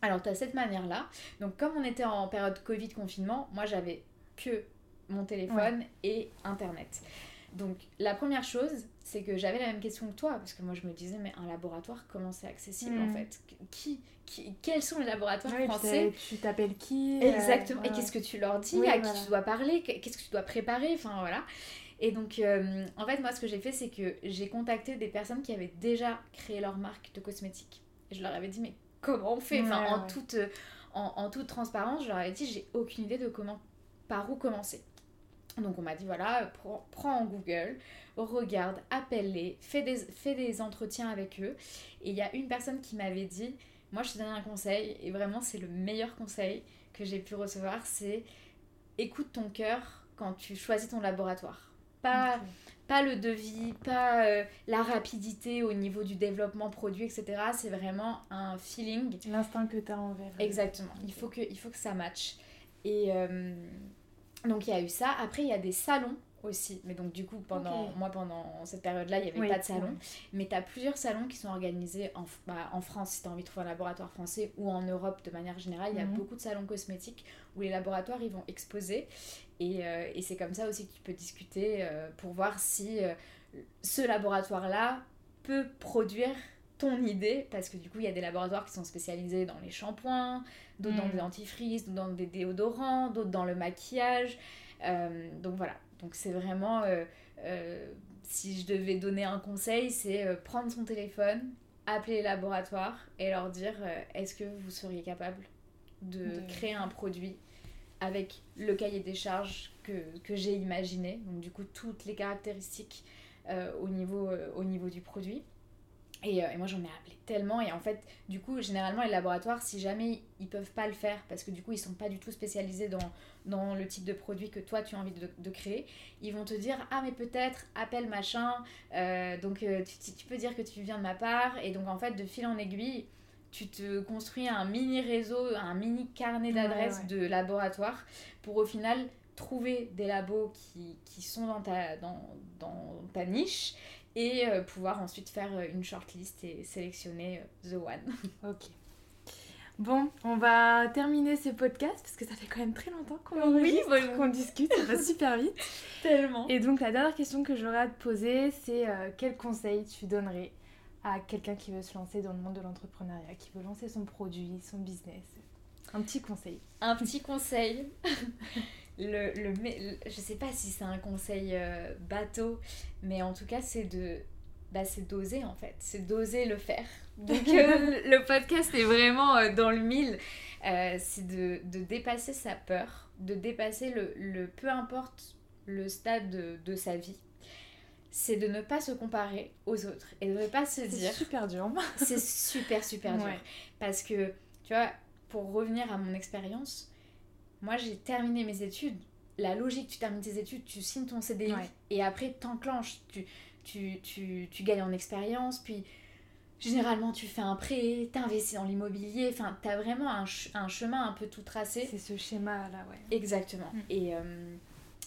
Alors, tu as cette manière-là. Donc, comme on était en période Covid confinement, moi j'avais que mon téléphone et Internet. Donc la première chose, c'est que j'avais la même question que toi, parce que moi je me disais, mais un laboratoire, comment c'est accessible en hmm. fait? Qui, qui, Quels sont les laboratoires français? Tu t'appelles qui euh, Exactement. et qu'est-ce que tu leur dis? À qui tu dois parler? Qu'est-ce que tu dois préparer? Enfin voilà. Et donc, euh, en fait, moi, ce que j'ai fait, c'est que j'ai contacté des personnes qui avaient déjà créé leur marque de cosmétiques. Et je leur avais dit, mais comment on fait? Enfin, en, toute, en, en, toute transparence, je leur avais dit, j'ai aucune idée de comment, par où commencer. Donc on m'a dit voilà, prends en Google, regarde, appelle-les, fais des, fais des entretiens avec eux. Et il y a une personne qui m'avait dit, moi je te donne un conseil, et vraiment c'est le meilleur conseil que j'ai pu recevoir, c'est écoute ton cœur quand tu choisis ton laboratoire. Pas, pas le devis, pas euh, la rapidité au niveau du développement produit, etc. C'est vraiment un feeling. L'instinct que tu as envers. Exactement. Il faut que, il faut que ça matche. Et, euh, donc il y a eu ça. Après, il y a des salons aussi. Mais donc du coup, pendant moi, pendant cette période-là, il n'y avait pas de salon. Mais tu as plusieurs salons qui sont organisés en, bah, en France, si tu as envie de trouver un laboratoire français, ou en Europe de manière générale. Il y a mhm. beaucoup de salons cosmétiques où les laboratoires, ils vont exposer. Et, euh, et c'est comme ça aussi que tu peux discuter euh, pour voir si euh, ce laboratoire-là peut produire ton idée, parce que du coup, il y a des laboratoires qui sont spécialisés dans les shampoings, d'autres dans hmm. des dentifrices, d'autres dans des déodorants, d'autres dans le maquillage. Euh, donc voilà, donc c'est vraiment, euh, euh, si je devais donner un conseil, c'est prendre son téléphone, appeler les laboratoires et leur dire est-ce que vous seriez capable de, créer un produit avec le cahier des charges que, que j'ai imaginé, donc du coup toutes les caractéristiques au, niveau, au niveau du produit. Et, et, moi j'en ai appelé tellement. Et en fait du coup généralement les laboratoires si jamais ils peuvent pas le faire parce que du coup ils sont pas du tout spécialisés dans, dans le type de produit que toi tu as envie de, de créer ils vont te dire ah mais peut-être appelle machin. Euh, donc euh, tu, tu, peux dire que tu viens de ma part et donc en fait de fil en aiguille tu te construis un mini réseau un mini carnet d'adresses de laboratoires pour au final trouver des labos qui, qui sont dans ta, dans, dans ta niche et euh, pouvoir ensuite faire euh, une shortlist et sélectionner euh, The One. ok. Bon, on va terminer ce podcast parce que ça fait quand même très longtemps qu'on oui, qu'on discute, ça va super vite. Tellement. Et donc la dernière question que j'aurais à te poser, c'est quel conseil tu donnerais à quelqu'un qui veut se lancer dans le monde de l'entrepreneuriat, qui veut lancer son produit, son business? Un petit conseil. Un petit conseil. le, le, je sais pas si c'est un conseil euh, bateau, mais en tout cas, c'est de bah, c'est d'oser en fait, c'est d'oser le faire. Donc euh, le podcast est vraiment euh, dans le mille. c'est de, de, dépasser sa peur, de dépasser le, le peu importe le stade de, de sa vie. C'est de ne pas se comparer aux autres et de ne pas se dire. C'est super dur. c'est super, super dur. Parce que, tu vois, pour revenir à mon expérience, moi, j'ai terminé mes études. La logique, tu termines tes études, tu signes ton CDI et après, t'enclenches. Tu, tu, tu, tu gagnes en expérience, puis généralement, tu fais un prêt, t'investis dans l'immobilier. Enfin, t'as vraiment un, un, chemin un peu tout tracé. C'est ce schéma-là, ouais. Exactement. Mm. Et. Euh,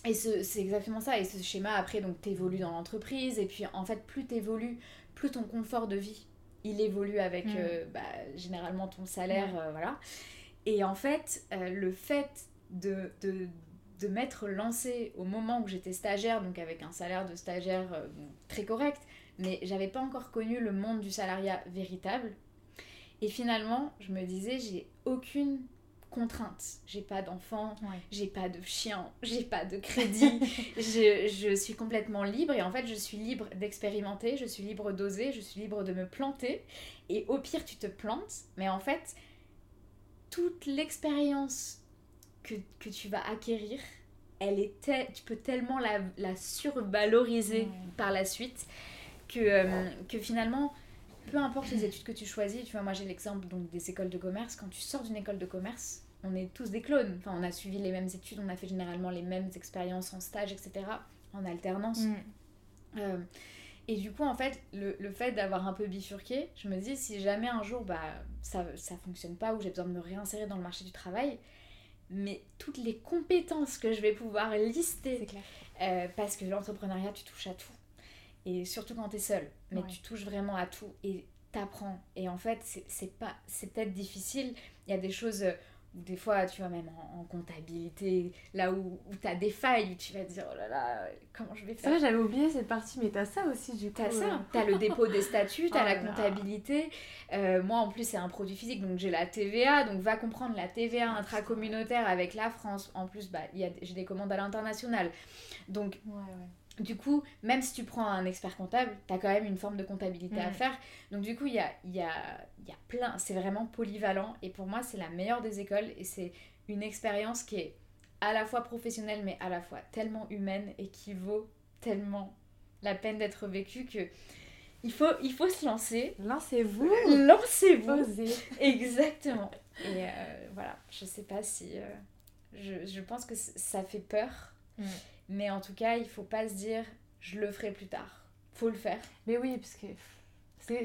et c'est exactement ça. Et ce schéma, après, donc, t'évolues dans l'entreprise. Et puis, en fait, plus t'évolues, plus ton confort de vie, il évolue avec, mm. euh, bah, généralement, ton salaire, euh, voilà. Et en fait, euh, le fait de, de, de m'être lancée au moment où j'étais stagiaire, donc avec un salaire de stagiaire euh, très correct, mais j'avais pas encore connu le monde du salariat véritable. Et finalement, je me disais, j'ai aucune contrainte. J'ai pas d'enfant, j'ai pas de chien, j'ai pas de crédit. je, je, suis complètement libre et en fait, je suis libre d'expérimenter, je suis libre d'oser, je suis libre de me planter. Et au pire, tu te plantes, mais en fait, toute l'expérience que, que, tu vas acquérir, elle est tu peux tellement la, la survaloriser par la suite que, euh, que finalement, peu importe les études que tu choisis, tu vois, moi j'ai l'exemple donc des écoles de commerce, quand tu sors d'une école de commerce, on est tous des clones. Enfin, on a suivi les mêmes études, on a fait généralement les mêmes expériences en stage, etc., en alternance. Mm. Euh, et du coup, en fait, le, le fait d'avoir un peu bifurqué, je me dis, si jamais un jour, bah, ça, ça fonctionne pas ou j'ai besoin de me réinsérer dans le marché du travail, mais toutes les compétences que je vais pouvoir lister, euh, parce que l'entrepreneuriat, tu touches à tout. Et surtout quand tu es seule, mais tu touches vraiment à tout et t'apprends. Et en fait, c'est pas c'est peut-être difficile. Il y a des choses des fois, tu vois, même en, comptabilité, là où, où tu as des failles, où tu vas te dire, oh là là, comment je vais faire? Ça, j'avais oublié cette partie, mais t'as ça aussi, du coup. T'as ça, euh. t'as le dépôt des statuts, t'as oh la comptabilité. Euh, moi, en plus, c'est un produit physique, donc j'ai la TVA, donc va comprendre la TVA intracommunautaire avec la France. En plus, bah, j'ai des commandes à l'international. Donc, ouais, ouais. Du coup, même si tu prends un expert comptable, tu as quand même une forme de comptabilité à mm. faire. Donc du coup, il y a, y, a, y a plein, c'est vraiment polyvalent. Et pour moi, c'est la meilleure des écoles. Et c'est une expérience qui est à la fois professionnelle, mais à la fois tellement humaine et qui vaut tellement la peine d'être vécue que il faut, il faut se lancer. Lancez-vous. Lancez-vous. Exactement. Et euh, voilà, je sais pas si... Euh, je, je, pense que ça fait peur. Mm. Mais en tout cas, il faut pas se dire je le ferai plus tard. Faut le faire. Mais oui, parce que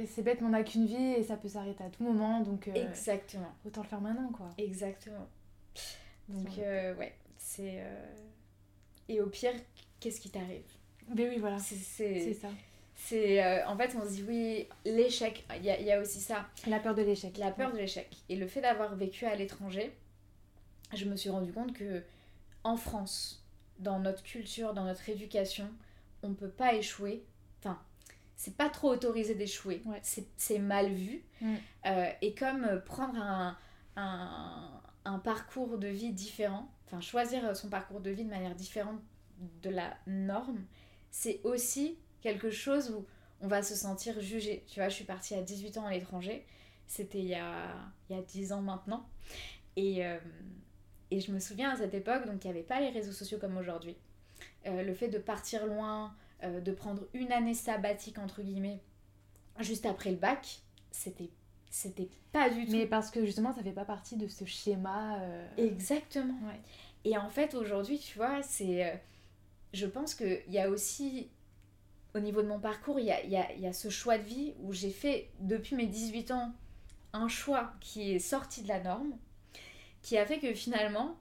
c'est bête, on n'a qu'une vie et ça peut s'arrêter à tout moment. Donc, euh, Exactement. Autant le faire maintenant, quoi. Exactement. Donc, euh, ouais, c'est. Euh, et au pire, qu'est-ce qui t'arrive? Mais oui, voilà. C'est ça. C'est en fait, on se dit oui, l'échec, il y a, y a, aussi ça. La peur de l'échec. La peur de l'échec. Et le fait d'avoir vécu à l'étranger, je me suis rendu compte que en France, dans notre culture, dans notre éducation, on ne peut pas échouer. Enfin, c'est pas trop autorisé d'échouer. C'est mal vu. Mm. Euh, et comme euh, prendre un, un, un, parcours de vie différent, enfin choisir euh, son parcours de vie de manière différente de la norme, c'est aussi quelque chose où on va se sentir jugé. Tu vois, je suis partie à 18 ans à l'étranger. C'était il, y a, il y a 10 ans maintenant. Et, et je me souviens à cette époque, donc il n'y avait pas les réseaux sociaux comme aujourd'hui. Euh, le fait de partir loin, euh, de prendre une année sabbatique entre guillemets, juste après le bac, c'était c'était pas du tout. Mais parce que justement, ça fait pas partie de ce schéma. Euh, Exactement. Et en fait, aujourd'hui, tu vois, c'est. je pense qu'il y a aussi. Au niveau de mon parcours, il y a, y, a, y a, ce choix de vie où j'ai fait, depuis mes 18 ans, un choix qui est sorti de la norme qui a fait que finalement,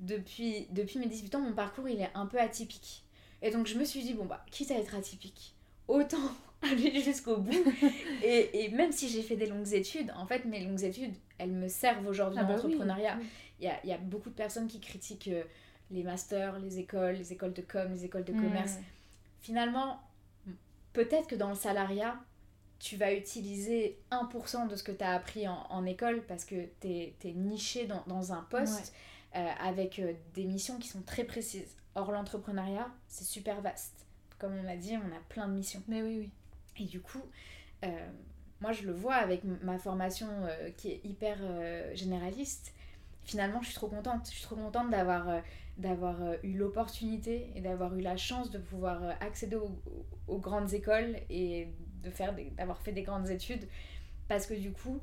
depuis, depuis mes 18 ans, mon parcours il est un peu atypique. Et donc je me suis dit, bon bah, quitte à être atypique, autant aller jusqu'au bout. et, et, même si j'ai fait des longues études, en fait, mes longues études, elles me servent aujourd'hui ah en bah entrepreneuriat. Il y, a, y, a, beaucoup de personnes qui critiquent euh, les masters, les écoles, les écoles de com, les écoles de commerce. Finalement, peut-être que dans le salariat, tu vas utiliser 1% de ce que tu as appris en, école parce que tu es, niché dans, dans, un poste euh, avec euh, des missions qui sont très précises. Or, l'entrepreneuriat, c'est super vaste. Comme on l'a dit, on a plein de missions. Mais oui, oui. Et du coup, euh, moi, je le vois avec ma formation qui est hyper généraliste. Finalement, je suis trop contente. Je suis trop contente d'avoir d'avoir eu l'opportunité et d'avoir eu la chance de pouvoir accéder aux, aux grandes écoles et de faire d'avoir fait des grandes études. Parce que du coup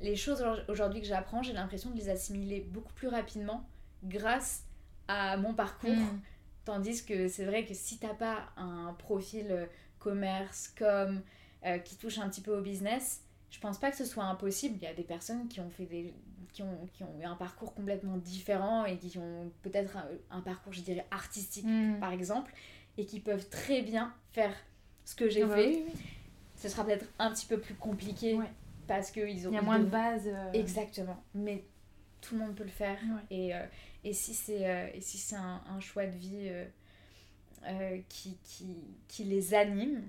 les choses aujourd'hui que j'apprends j'ai l'impression de les assimiler beaucoup plus rapidement grâce à mon parcours. Mm. tandis que c'est vrai que si t'as pas un profil euh, commerce com euh, qui touche un petit peu au business je pense pas que ce soit impossible. Il y a des personnes qui ont fait des qui ont, qui ont eu un parcours complètement différent et qui ont peut-être un, parcours je dirais artistique mm. par exemple et qui peuvent très bien faire ce que j'ai ah bah fait ce sera peut-être un petit peu plus compliqué parce qu'ils ont. Il y a moins de, bases. Euh. Exactement. Mais tout le monde peut le faire. Et, euh, et si c'est euh, et si c'est un, un, choix de vie qui, qui, qui les anime,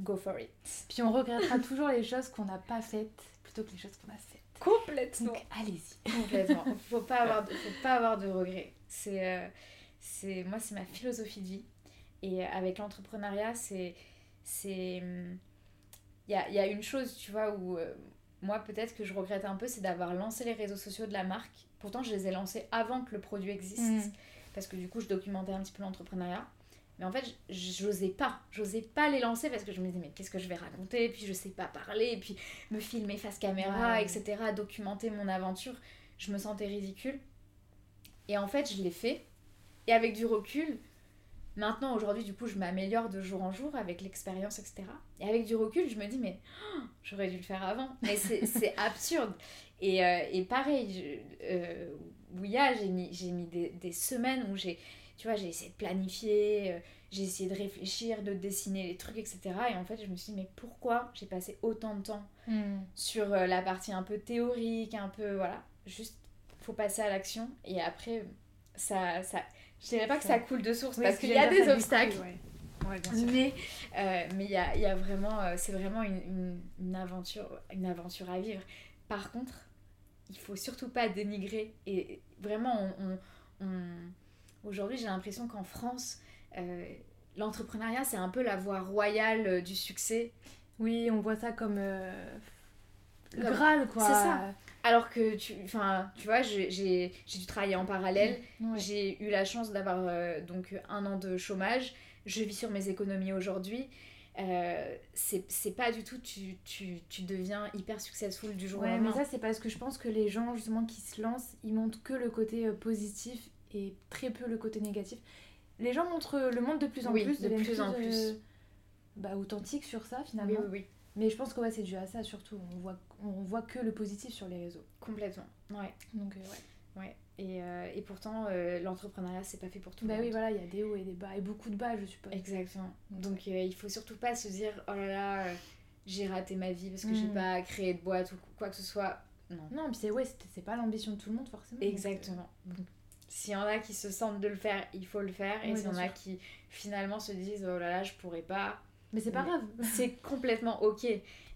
go for it. Puis on regrettera toujours les choses qu'on n'a pas faites plutôt que les choses qu'on a faites. Complètement. Donc allez-y. Complètement. faut pas avoir de, faut pas avoir de regrets. C'est c'est moi c'est ma philosophie de vie. Et avec l'entrepreneuriat, c'est c'est. Il y a, y a, une chose, tu vois, où euh, moi, peut-être que je regrette un peu, c'est d'avoir lancé les réseaux sociaux de la marque. Pourtant, je les ai lancés avant que le produit existe. Mm. Parce que du coup, je documentais un petit peu l'entrepreneuriat. Mais en fait, j'osais pas. J'osais pas les lancer parce que je me disais, mais qu'est-ce que je vais raconter? Et puis, je sais pas parler. Et puis, me filmer face caméra, etc. Documenter mon aventure. je me sentais ridicule. Et en fait, je l'ai fait. Et avec du recul, maintenant, aujourd'hui, du coup, je m'améliore de jour en jour avec l'expérience, etc. Et avec du recul, je me dis, mais oh, j'aurais dû le faire avant. Mais c'est absurde. Et, euh, et pareil, euh, Ouya, j'ai mis, mis des, des, semaines où j'ai, tu vois, j'ai essayé de planifier, euh, j'ai essayé de réfléchir, de dessiner les trucs, etc. Et en fait, je me suis dit, mais pourquoi j'ai passé autant de temps hmm. sur euh, la partie un peu théorique, un peu, voilà, juste, faut passer à l'action. Et après, ça, ça, je dirais pas que ça coule de source, parce qu'il y a des obstacles. mais euh, mais il y a, y a, vraiment euh, c'est vraiment une, une, aventure une aventure à vivre par contre il faut surtout pas dénigrer et vraiment on, on, aujourd'hui j'ai l'impression qu'en France euh, l'entrepreneuriat, c'est un peu la voie royale du succès. Oui, on voit ça comme le Graal, quoi. C'est ça. Alors que, tu, tu vois, j'ai dû travailler en parallèle. Mm, j'ai eu la chance d'avoir donc un an de chômage. Je vis sur mes économies aujourd'hui. Euh, c'est pas du tout tu, tu, tu, deviens hyper successful du jour au lendemain. mais ça c'est parce que je pense que les gens justement qui se lancent, ils montrent que le côté positif et très peu le côté négatif les gens montrent le monde de plus en plus, de plus en plus. Euh, bah, authentique sur ça finalement. Oui, oui, Mais je pense que ouais, c'est dû à ça surtout. On voit, on voit que le positif sur les réseaux. Complètement. Ouais. Donc, euh, ouais. Ouais. Et, euh, et pourtant, l'entrepreneuriat, c'est pas fait pour tout bah le monde. oui, voilà, il y a des hauts et des bas, et beaucoup de bas, je suppose. Exactement. Donc, il faut surtout pas se dire, oh là là, j'ai raté ma vie parce que j'ai mm. pas créé de boîte ou quoi que ce soit. Non. Non, puis c'est ouais, c'est pas l'ambition de tout le monde, forcément. Exactement. S'il y en a qui se sentent de le faire, il faut le faire. Et s'il y en a qui finalement se disent oh là là, je pourrais pas. Mais c'est pas grave. c'est complètement ok.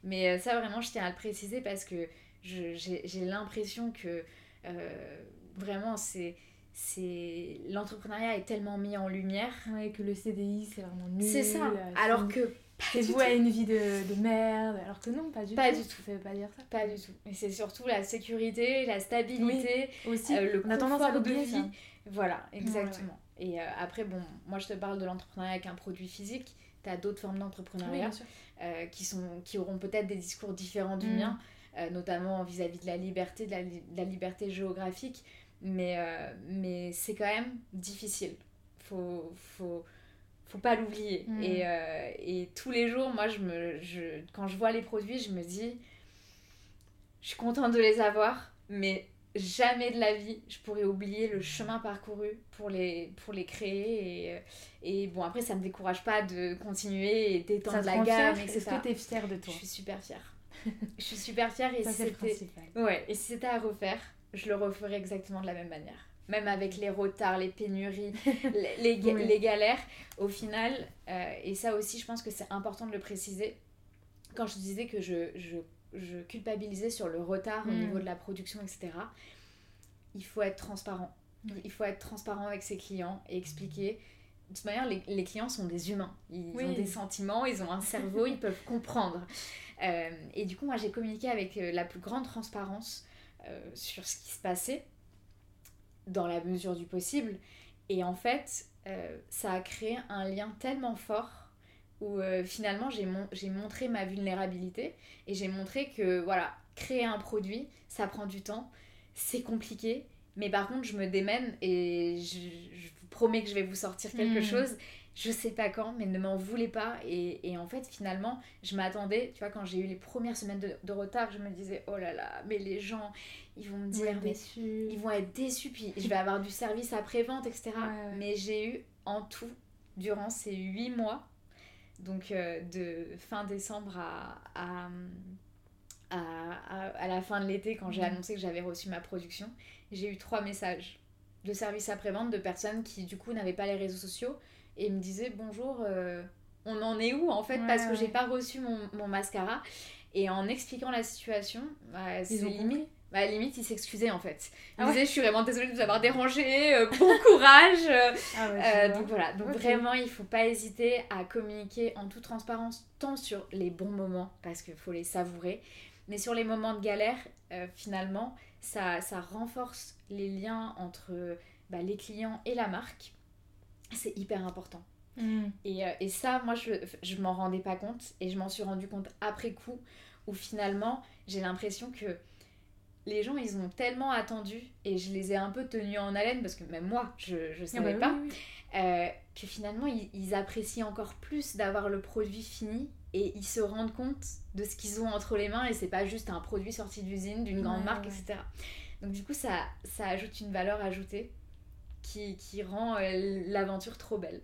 Mais euh, ça, vraiment, je tiens à le préciser parce que j'ai l'impression que euh, vraiment, c'est c'est l'entrepreneuriat est tellement mis en lumière ouais que le CDI c'est vraiment nul c'est ça euh, alors que c'est vous à une vie de, de, merde, alors que non, pas du pas tout. du tout. Ça veut pas dire ça. Pas du tout. Et c'est surtout la sécurité, la stabilité, aussi. Euh, le On a tendance à de vie. Voilà, exactement. Et euh, après, bon, moi je te parle de l'entrepreneuriat avec un produit physique. Tu as d'autres formes d'entrepreneuriat euh, qui, sont, qui auront peut-être des discours différents du mm. mien, notamment vis-à-vis de la liberté, de la, de la liberté géographique. Mais, mais c'est quand même difficile. Faut, faut, faut pas l'oublier. Mm. Et, euh, et, tous les jours, moi, je me, je, quand je vois les produits, je me dis, je suis contente de les avoir, mais jamais de la vie, je pourrais oublier le chemin parcouru pour les, pour les créer. Et, et bon, après, ça me décourage pas de continuer et d'étendre la gamme. Est-ce que tu es fière de toi? Je suis super fière. je suis super fière et si c'était ouais, et si c'était à refaire, je le referais exactement de la même manière même avec les retards, les pénuries, les, les, galères, au final, euh, et ça aussi je pense que c'est important de le préciser, quand je disais que je, je, je culpabilisais sur le retard au mm. niveau de la production, etc., il faut être transparent. Il faut être transparent avec ses clients et expliquer. De toute manière, les, les clients sont des humains. Ils ont des sentiments, ils ont un cerveau, ils peuvent comprendre. Euh, et du coup, moi, j'ai communiqué avec euh, la plus grande transparence sur ce qui se passait dans la mesure du possible. Et en fait, euh, ça a créé un lien tellement fort où euh, finalement j'ai mon montré ma vulnérabilité et j'ai montré que voilà, créer un produit, ça prend du temps, c'est compliqué, mais par contre je me démène et je, vous promets que je vais vous sortir quelque hmm. chose je sais pas quand, mais ne m'en voulez pas. Et, et, en fait, finalement, je m'attendais, tu vois, quand j'ai eu les premières semaines de, de, retard, je me disais, oh là là, mais les gens, ils vont me dire, ils vont être déçus, puis je vais avoir du service après-vente, etc. Mais j'ai eu en tout, durant ces huit mois, donc euh, de fin décembre à, à, à, à la fin de l'été, quand j'ai annoncé que j'avais reçu ma production, j'ai eu trois messages de service après-vente de personnes qui, du coup, n'avaient pas les réseaux sociaux et me disait bonjour, euh, on en est où en fait parce que j'ai pas reçu mon, mon, mascara. Et en expliquant la situation, bah, c'est limite. Bah, limite, il s'excusait en fait. Il ah disait Je suis vraiment désolée de vous avoir dérangé, euh, bon courage. Ah euh, donc voilà, donc vraiment, il faut pas hésiter à communiquer en toute transparence, tant sur les bons moments, parce qu'il faut les savourer, mais sur les moments de galère, finalement, ça, ça renforce les liens entre bah, les clients et la marque c'est hyper important. Mm. Et, euh, et, ça, moi, je, je m'en rendais pas compte et je m'en suis rendu compte après coup où finalement, j'ai l'impression que les gens, ils ont tellement attendu, et je les ai un peu tenus en haleine, parce que même moi, je ne ah savais bah pas, euh, que finalement, ils, apprécient encore plus d'avoir le produit fini, et ils se rendent compte de ce qu'ils ont entre les mains, et c'est pas juste un produit sorti d'usine, d'une grande marque, etc. Donc du coup, ça, ça ajoute une valeur ajoutée qui, qui rend euh, l'aventure trop belle.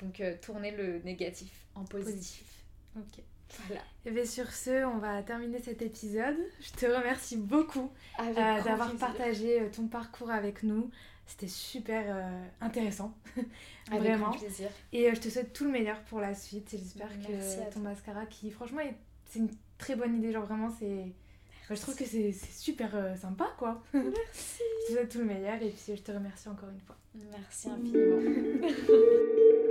Donc euh, tourner le négatif en positif. Ok. Voilà. Et bien sur ce, on va terminer cet épisode. Je te remercie beaucoup euh, d'avoir partagé euh, ton parcours avec nous. C'était super euh, intéressant. Vraiment. plaisir. Et je te souhaite tout le meilleur pour la suite. J'espère que ton mascara, qui franchement, c'est une très bonne idée. Genre vraiment, c'est... je trouve que c'est super sympa, quoi. Merci. je te souhaite tout le meilleur et puis je te remercie encore une fois. Merci infiniment.